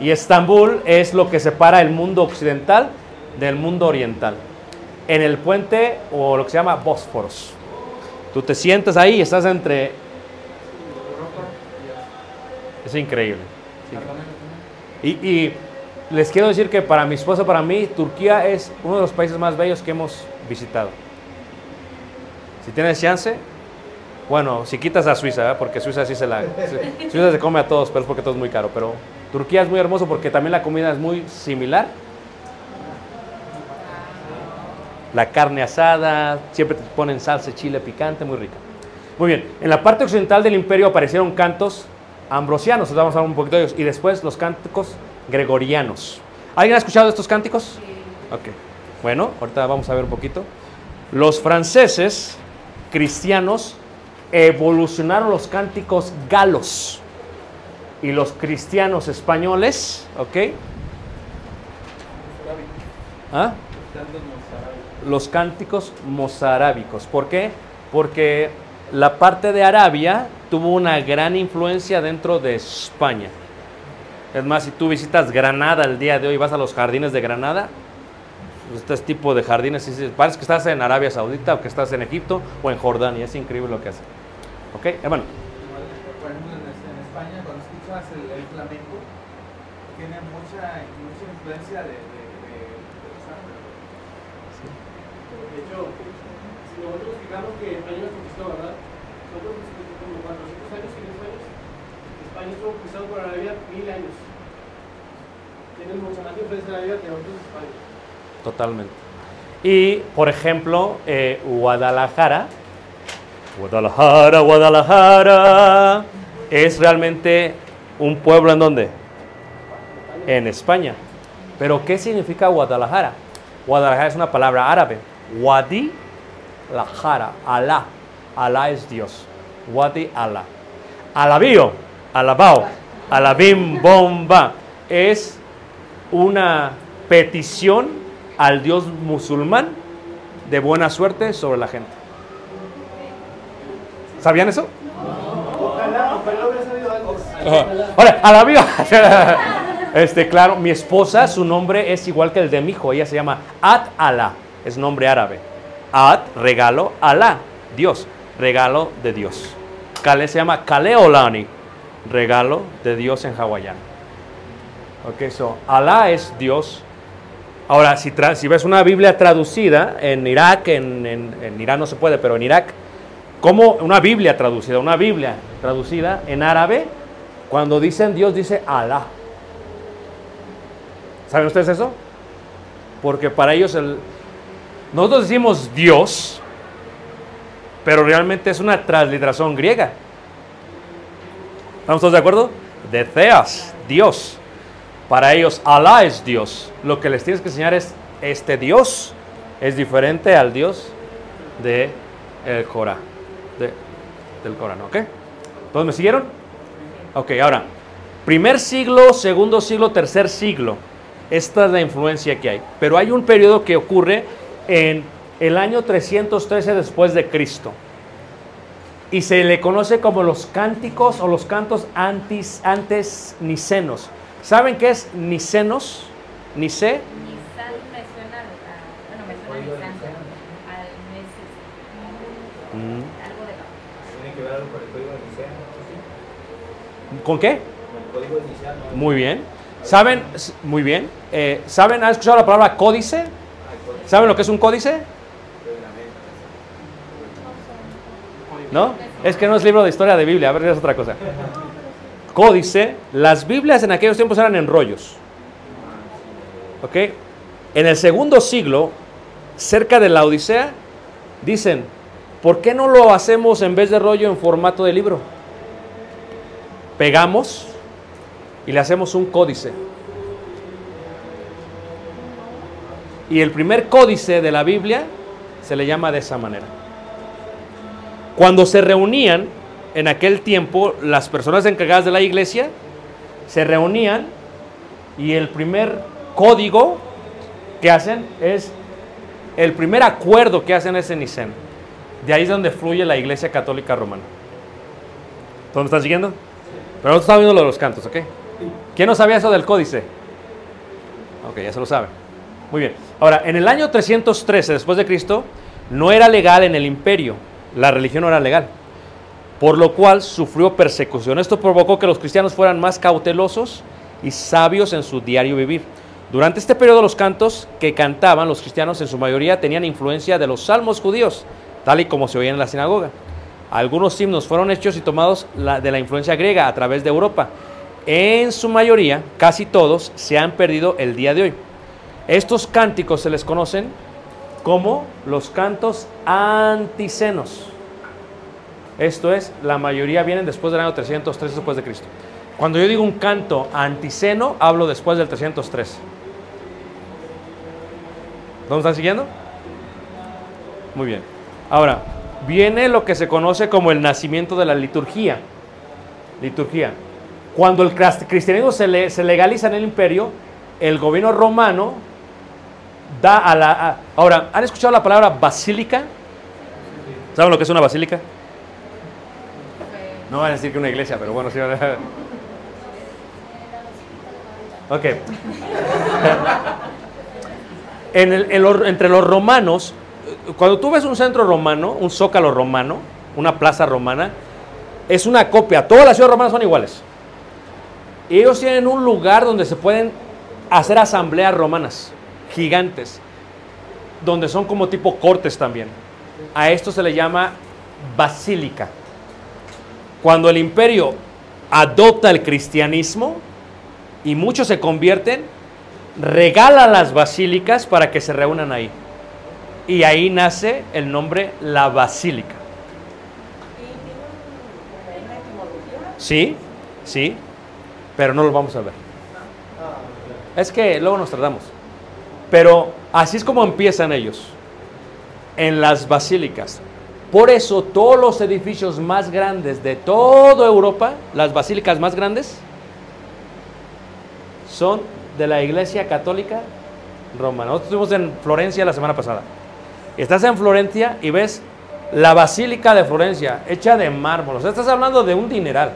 Y Estambul es lo que separa el mundo occidental del mundo oriental. En el puente o lo que se llama Bósforos. Tú te sientas ahí y estás entre... Es increíble. Y, les quiero decir que para mi esposa, para mí, Turquía es uno de los países más bellos que hemos visitado. Si tienes chance, bueno, si quitas a Suiza, porque Suiza sí se la... Suiza se come a todos, pero es porque todo es muy caro. Pero Turquía es muy hermoso porque también la comida es muy similar. La carne asada, siempre te ponen salsa, chile picante, muy rica. Muy bien, en la parte occidental del imperio aparecieron cantos ambrosianos, os vamos a hablar un poquito de ellos, y después los cánticos gregorianos. ¿Alguien ha escuchado estos cánticos? Ok. Bueno, ahorita vamos a ver un poquito. Los franceses cristianos evolucionaron los cánticos galos y los cristianos españoles, ¿ok? ¿Ah? Los cánticos mozárábicos. ¿Por qué? Porque la parte de Arabia tuvo una gran influencia dentro de España. Es más, si tú visitas Granada el día de hoy, vas a los jardines de Granada, este tipo de jardines, parece que estás en Arabia Saudita o que estás en Egipto o en Jordania, es increíble lo que hace. ¿Ok? Hermano. Igual, por ejemplo, en, en España, cuando escuchas el, el flamenco, tiene mucha, mucha influencia de, de, de, de los árabes. De hecho, si nosotros fijamos que España nos conquistó, ¿verdad? Nosotros como 400 años, 500 años, España estuvo conquistado por Arabia mil años. Tienen mucha más influencia de Arabia que nosotros de España. Totalmente. Y, por ejemplo, eh, Guadalajara, Guadalajara, Guadalajara, es realmente un pueblo en donde? En España. Pero, ¿qué significa Guadalajara? Guadalajara es una palabra árabe. Wadi, la jara, Alá. Alá es Dios. Wadi, Alá. Alabío, alabao, alabim, bomba. Es una petición al Dios musulmán de buena suerte sobre la gente. ¿Sabían eso? Ojalá, ojalá hubiera sabido. Ahora, a la viva. Este, claro, mi esposa, su nombre es igual que el de mi hijo. Ella se llama At Allah, es nombre árabe. At, regalo, Allah, Dios, regalo de Dios. Kale se llama Kaleolani, regalo de Dios en hawaiano. Ok, so, Allah es Dios. Ahora, si, si ves una Biblia traducida en Irak, en, en- Irán no se puede, pero en Irak, como una Biblia traducida, una Biblia traducida en árabe, cuando dicen Dios dice Alá. ¿Saben ustedes eso? Porque para ellos el, nosotros decimos Dios, pero realmente es una transliteración griega. ¿Estamos todos de acuerdo? De Theos, Dios. Para ellos Alá es Dios. Lo que les tienes que enseñar es este Dios es diferente al Dios de el Corán, de- del Corán, ¿ok? ¿Todos me siguieron? Ok, ahora, primer siglo, segundo siglo, tercer siglo. Esta es la influencia que hay. Pero hay un periodo que ocurre en el año 313 después de Cristo. Y se le conoce como los cánticos o los cantos antes nicenos. ¿Saben qué es Nicenos? Nice. Nisal me suena a, bueno, me suena a Nisal, al mes. Mm. Algo de la Tiene que ver algo con el código de Nicenos. ¿Con qué? Con el código de Nicenos. Muy bien. ¿Saben? Muy bien. Eh, ¿Han escuchado la palabra códice? ¿Saben lo que es un códice? ¿No? Es que no es libro de historia de Biblia. A ver, es otra cosa. Códice, las Biblias en aquellos tiempos eran en rollos. ¿Ok? En el segundo siglo, cerca de la Odisea, dicen, ¿por qué no lo hacemos en vez de rollo en formato de libro? Pegamos y le hacemos un códice. Y el primer códice de la Biblia se le llama de esa manera. Cuando se reunían en aquel tiempo las personas encargadas de la iglesia, se reunían y el primer código que hacen es, el primer acuerdo que hacen es en Nicén. De ahí es donde fluye la iglesia católica romana. ¿Todos están siguiendo? Pero nosotros estamos viendo lo de los cantos, ¿ok? ¿Quién no sabía eso del códice? Ok, ya se lo sabe. Muy bien. Ahora, en el año 313 después de Cristo, no era legal en el imperio. La religión no era legal. Por lo cual sufrió persecución. Esto provocó que los cristianos fueran más cautelosos y sabios en su diario vivir. Durante este periodo los cantos que cantaban los cristianos en su mayoría tenían influencia de los salmos judíos, tal y como se oía en la sinagoga. Algunos himnos fueron hechos y tomados de la influencia griega a través de Europa. En su mayoría, casi todos, se han perdido el día de hoy. Estos cánticos se les conocen como los cantos anticenos. Esto es, la mayoría vienen después del año 303 después de Cristo. Cuando yo digo un canto anticeno, hablo después del 303. ¿Dónde están siguiendo? Muy bien. Ahora, viene lo que se conoce como el nacimiento de la liturgia. Liturgia. Cuando el cristianismo se, le- se legaliza en el imperio, el gobierno romano da a la... ahora, ¿han escuchado la palabra basílica? ¿Saben lo que es una basílica? No van a decir que una iglesia, pero bueno, sí. Ok. En el- en los- entre los romanos, cuando tú ves un centro romano, un zócalo romano, una plaza romana, es una copia. Todas las ciudades romanas son iguales. Y ellos tienen un lugar donde se pueden hacer asambleas romanas, gigantes, donde son como tipo cortes también. A esto se le llama basílica. Cuando el imperio adopta el cristianismo y muchos se convierten, regala las basílicas para que se reúnan ahí. Y ahí nace el nombre la basílica. Sí, sí, pero no lo vamos a ver. Es que luego nos tratamos. Pero así es como empiezan ellos, en las basílicas. Por eso todos los edificios más grandes de toda Europa, las basílicas más grandes, son de la Iglesia Católica Romana. Nosotros estuvimos en Florencia la semana pasada. Estás en Florencia y ves la Basílica de Florencia, hecha de mármol. O sea, estás hablando de un dineral.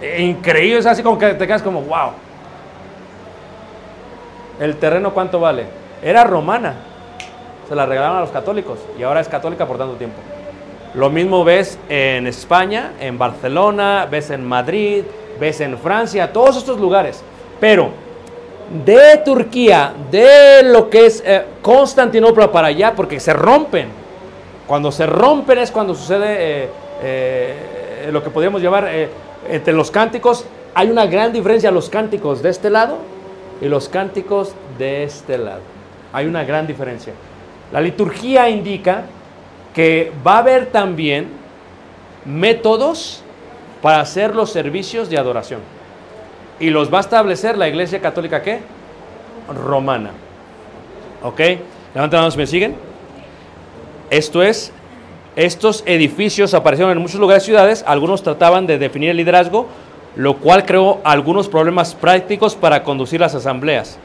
Eh, Increíble, es así como que te quedas como, wow. ¿El terreno cuánto vale? Era romana. Se la regalaron a los católicos y ahora es católica por tanto tiempo. Lo mismo ves en España, en Barcelona, ves en Madrid, ves en Francia, todos estos lugares. Pero de Turquía, de lo que es eh, Constantinopla para allá, porque se rompen. Cuando se rompen es cuando sucede eh, eh, lo que podríamos llevar eh, entre los cánticos. Hay una gran diferencia los cánticos de este lado y los cánticos de este lado. Hay una gran diferencia. La liturgia indica que va a haber también métodos para hacer los servicios de adoración. Y los va a establecer la Iglesia Católica ¿qué? Romana. ¿Ok? Levanten manos me siguen. Esto es, estos edificios aparecieron en muchos lugares ciudades. Algunos trataban de definir el liderazgo, lo cual creó algunos problemas prácticos para conducir las asambleas.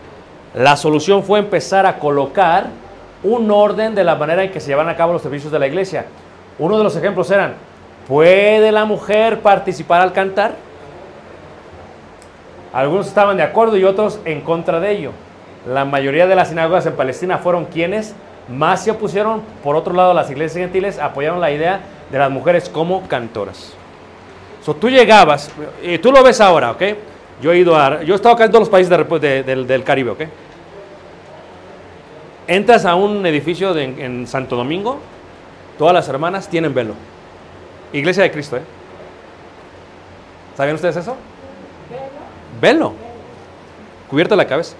La solución fue empezar a colocar un orden de la manera en que se llevan a cabo los servicios de la iglesia. Uno de los ejemplos eran, ¿puede la mujer participar al cantar? Algunos estaban de acuerdo y otros en contra de ello. La mayoría de las sinagogas en Palestina fueron quienes más se opusieron, por otro lado, las iglesias gentiles apoyaron la idea de las mujeres como cantoras. So, tú llegabas, y tú lo ves ahora, ¿ok? Yo he ido a, yo he estado acá en todos los países del, del Caribe, ¿ok? Entras a un edificio en Santo Domingo, todas las hermanas tienen velo. Iglesia de Cristo, ¿eh? ¿Sabían ustedes eso? Velo. Cubierta la cabeza.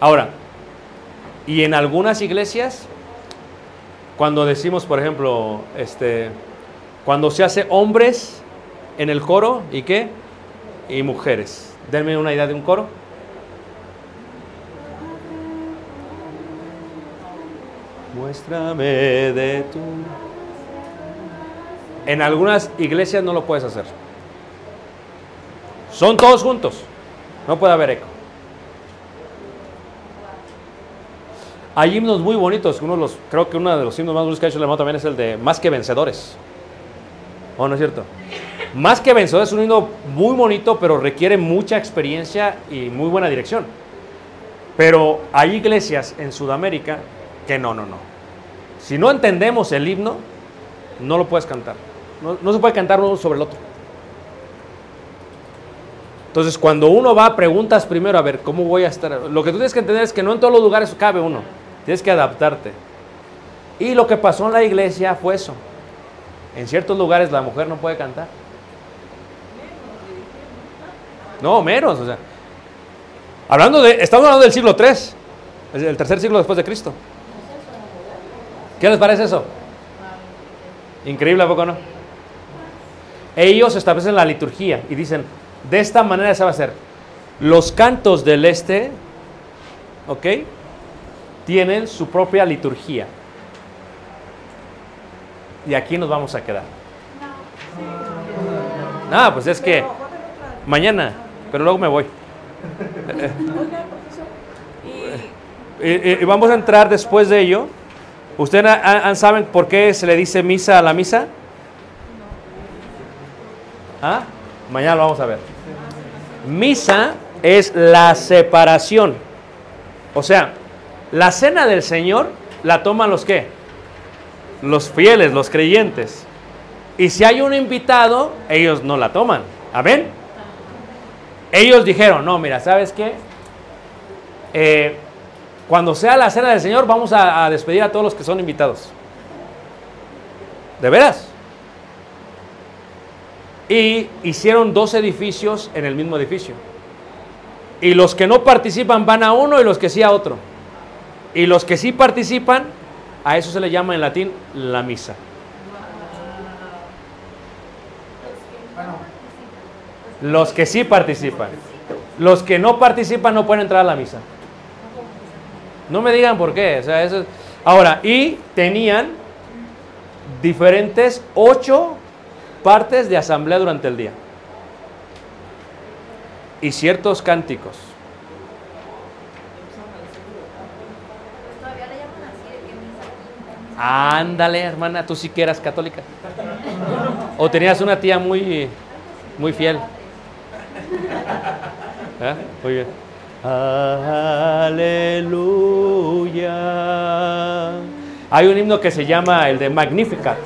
Ahora, y en algunas iglesias, cuando decimos, por ejemplo, este, cuando se hace hombres en el coro, ¿y qué? Y mujeres. Denme una idea de un coro. Muéstrame de tu... En algunas iglesias no lo puedes hacer. Son todos juntos. No puede haber eco. Hay himnos muy bonitos. Uno los, creo que uno de los himnos más bonitos que ha hecho el hermano también es el de Más que Vencedores. ¿O no es cierto? Más que Vencedores es un himno muy bonito, pero requiere mucha experiencia y muy buena dirección. Pero hay iglesias en Sudamérica que no, no, no. Si no entendemos el himno, no lo puedes cantar. No, se puede cantar uno sobre el otro. Entonces, cuando uno va, preguntas primero, a ver, ¿cómo voy a estar? Lo que tú tienes que entender es que no en todos los lugares cabe uno. Tienes que adaptarte. Y lo que pasó en la iglesia fue eso. En ciertos lugares la mujer no puede cantar. No, menos. Hablando de, estamos hablando del siglo III, el tercer siglo después de Cristo. ¿Qué les parece eso? Increíble, ¿a poco no? Ellos establecen la liturgia y dicen, de esta manera se va a hacer. Los cantos del este, ¿ok? Tienen su propia liturgia. Y aquí nos vamos a quedar. Nada, pues es que mañana, pero luego me voy. Y, y- y vamos a entrar después de ello. ¿Ustedes saben por qué se le dice misa a la misa? ¿Ah? Mañana lo vamos a ver. Misa es la separación. O sea, la cena del Señor la toman los qué? Los fieles, los creyentes. Y si hay un invitado, ellos no la toman. ¿Amén? Ellos dijeron, no, mira, ¿sabes qué? Eh, cuando sea la cena del Señor, vamos a, despedir a todos los que son invitados. ¿De veras? Y hicieron dos edificios en el mismo edificio. Y los que no participan van a uno y los que sí a otro. Y los que sí participan, a eso se le llama en latín la misa. Los que sí participan. Los que no participan no pueden entrar a la misa. No me digan por qué. O sea, eso es- Ahora, y tenían diferentes ocho partes de asamblea durante el día. Y ciertos cánticos. Todavía le llaman así de que misa. Ándale, hermana, tú sí que eras católica. O tenías una tía muy, muy fiel. ¿Eh? Muy bien. Aleluya. Hay un himno que se llama el de Magnificat.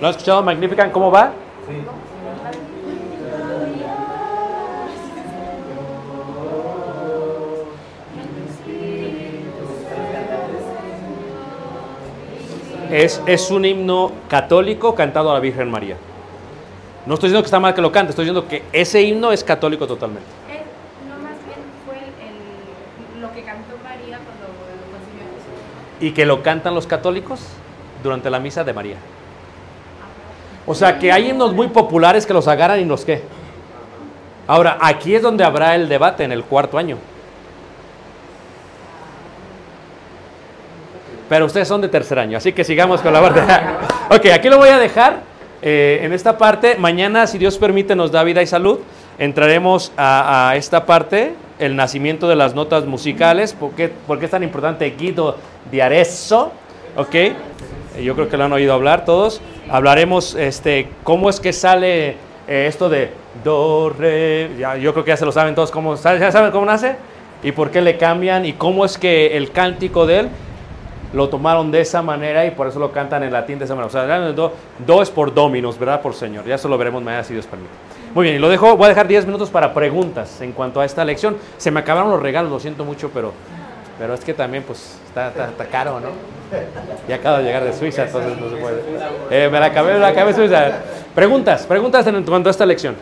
¿Lo has escuchado Magnificat? ¿Cómo va? Es, es un himno católico cantado a la Virgen María. No estoy diciendo que está mal que lo cante, estoy diciendo que ese himno es católico totalmente. Eh, no, más bien fue el, el- lo que cantó María cuando concibió a Jesús. Y que lo cantan los católicos durante la misa de María. O sea que hay himnos muy populares que los agarran y los qué. Ahora, aquí es donde habrá el debate en el cuarto año. Pero ustedes son de tercer año, así que sigamos con la parte. ok, aquí lo voy a dejar eh, en esta parte. Mañana, si Dios permite, nos da vida y salud. Entraremos a, a esta parte, el nacimiento de las notas musicales. ¿Por qué, por qué es tan importante Guido de Arezzo? Ok, yo creo que lo han oído hablar todos. Hablaremos este, cómo es que sale eh, esto de do, re. Ya, yo creo que ya se lo saben todos cómo, ¿ya saben cómo nace? Y por qué le cambian y cómo es que el cántico de él lo tomaron de esa manera y por eso lo cantan en latín de esa manera. O sea, do, do es por dominos, ¿verdad? Por Señor. Ya eso lo veremos mañana si Dios permite. Muy bien, y lo dejo, voy a dejar 10 minutos para preguntas en cuanto a esta lección. Se me acabaron los regalos, lo siento mucho, pero, pero es que también pues está, está- está caro, ¿no? Ya acabo de llegar de Suiza, entonces no se puede. Eh, me la acabé, me la acabé Suiza. Preguntas, preguntas en cuanto a esta lección.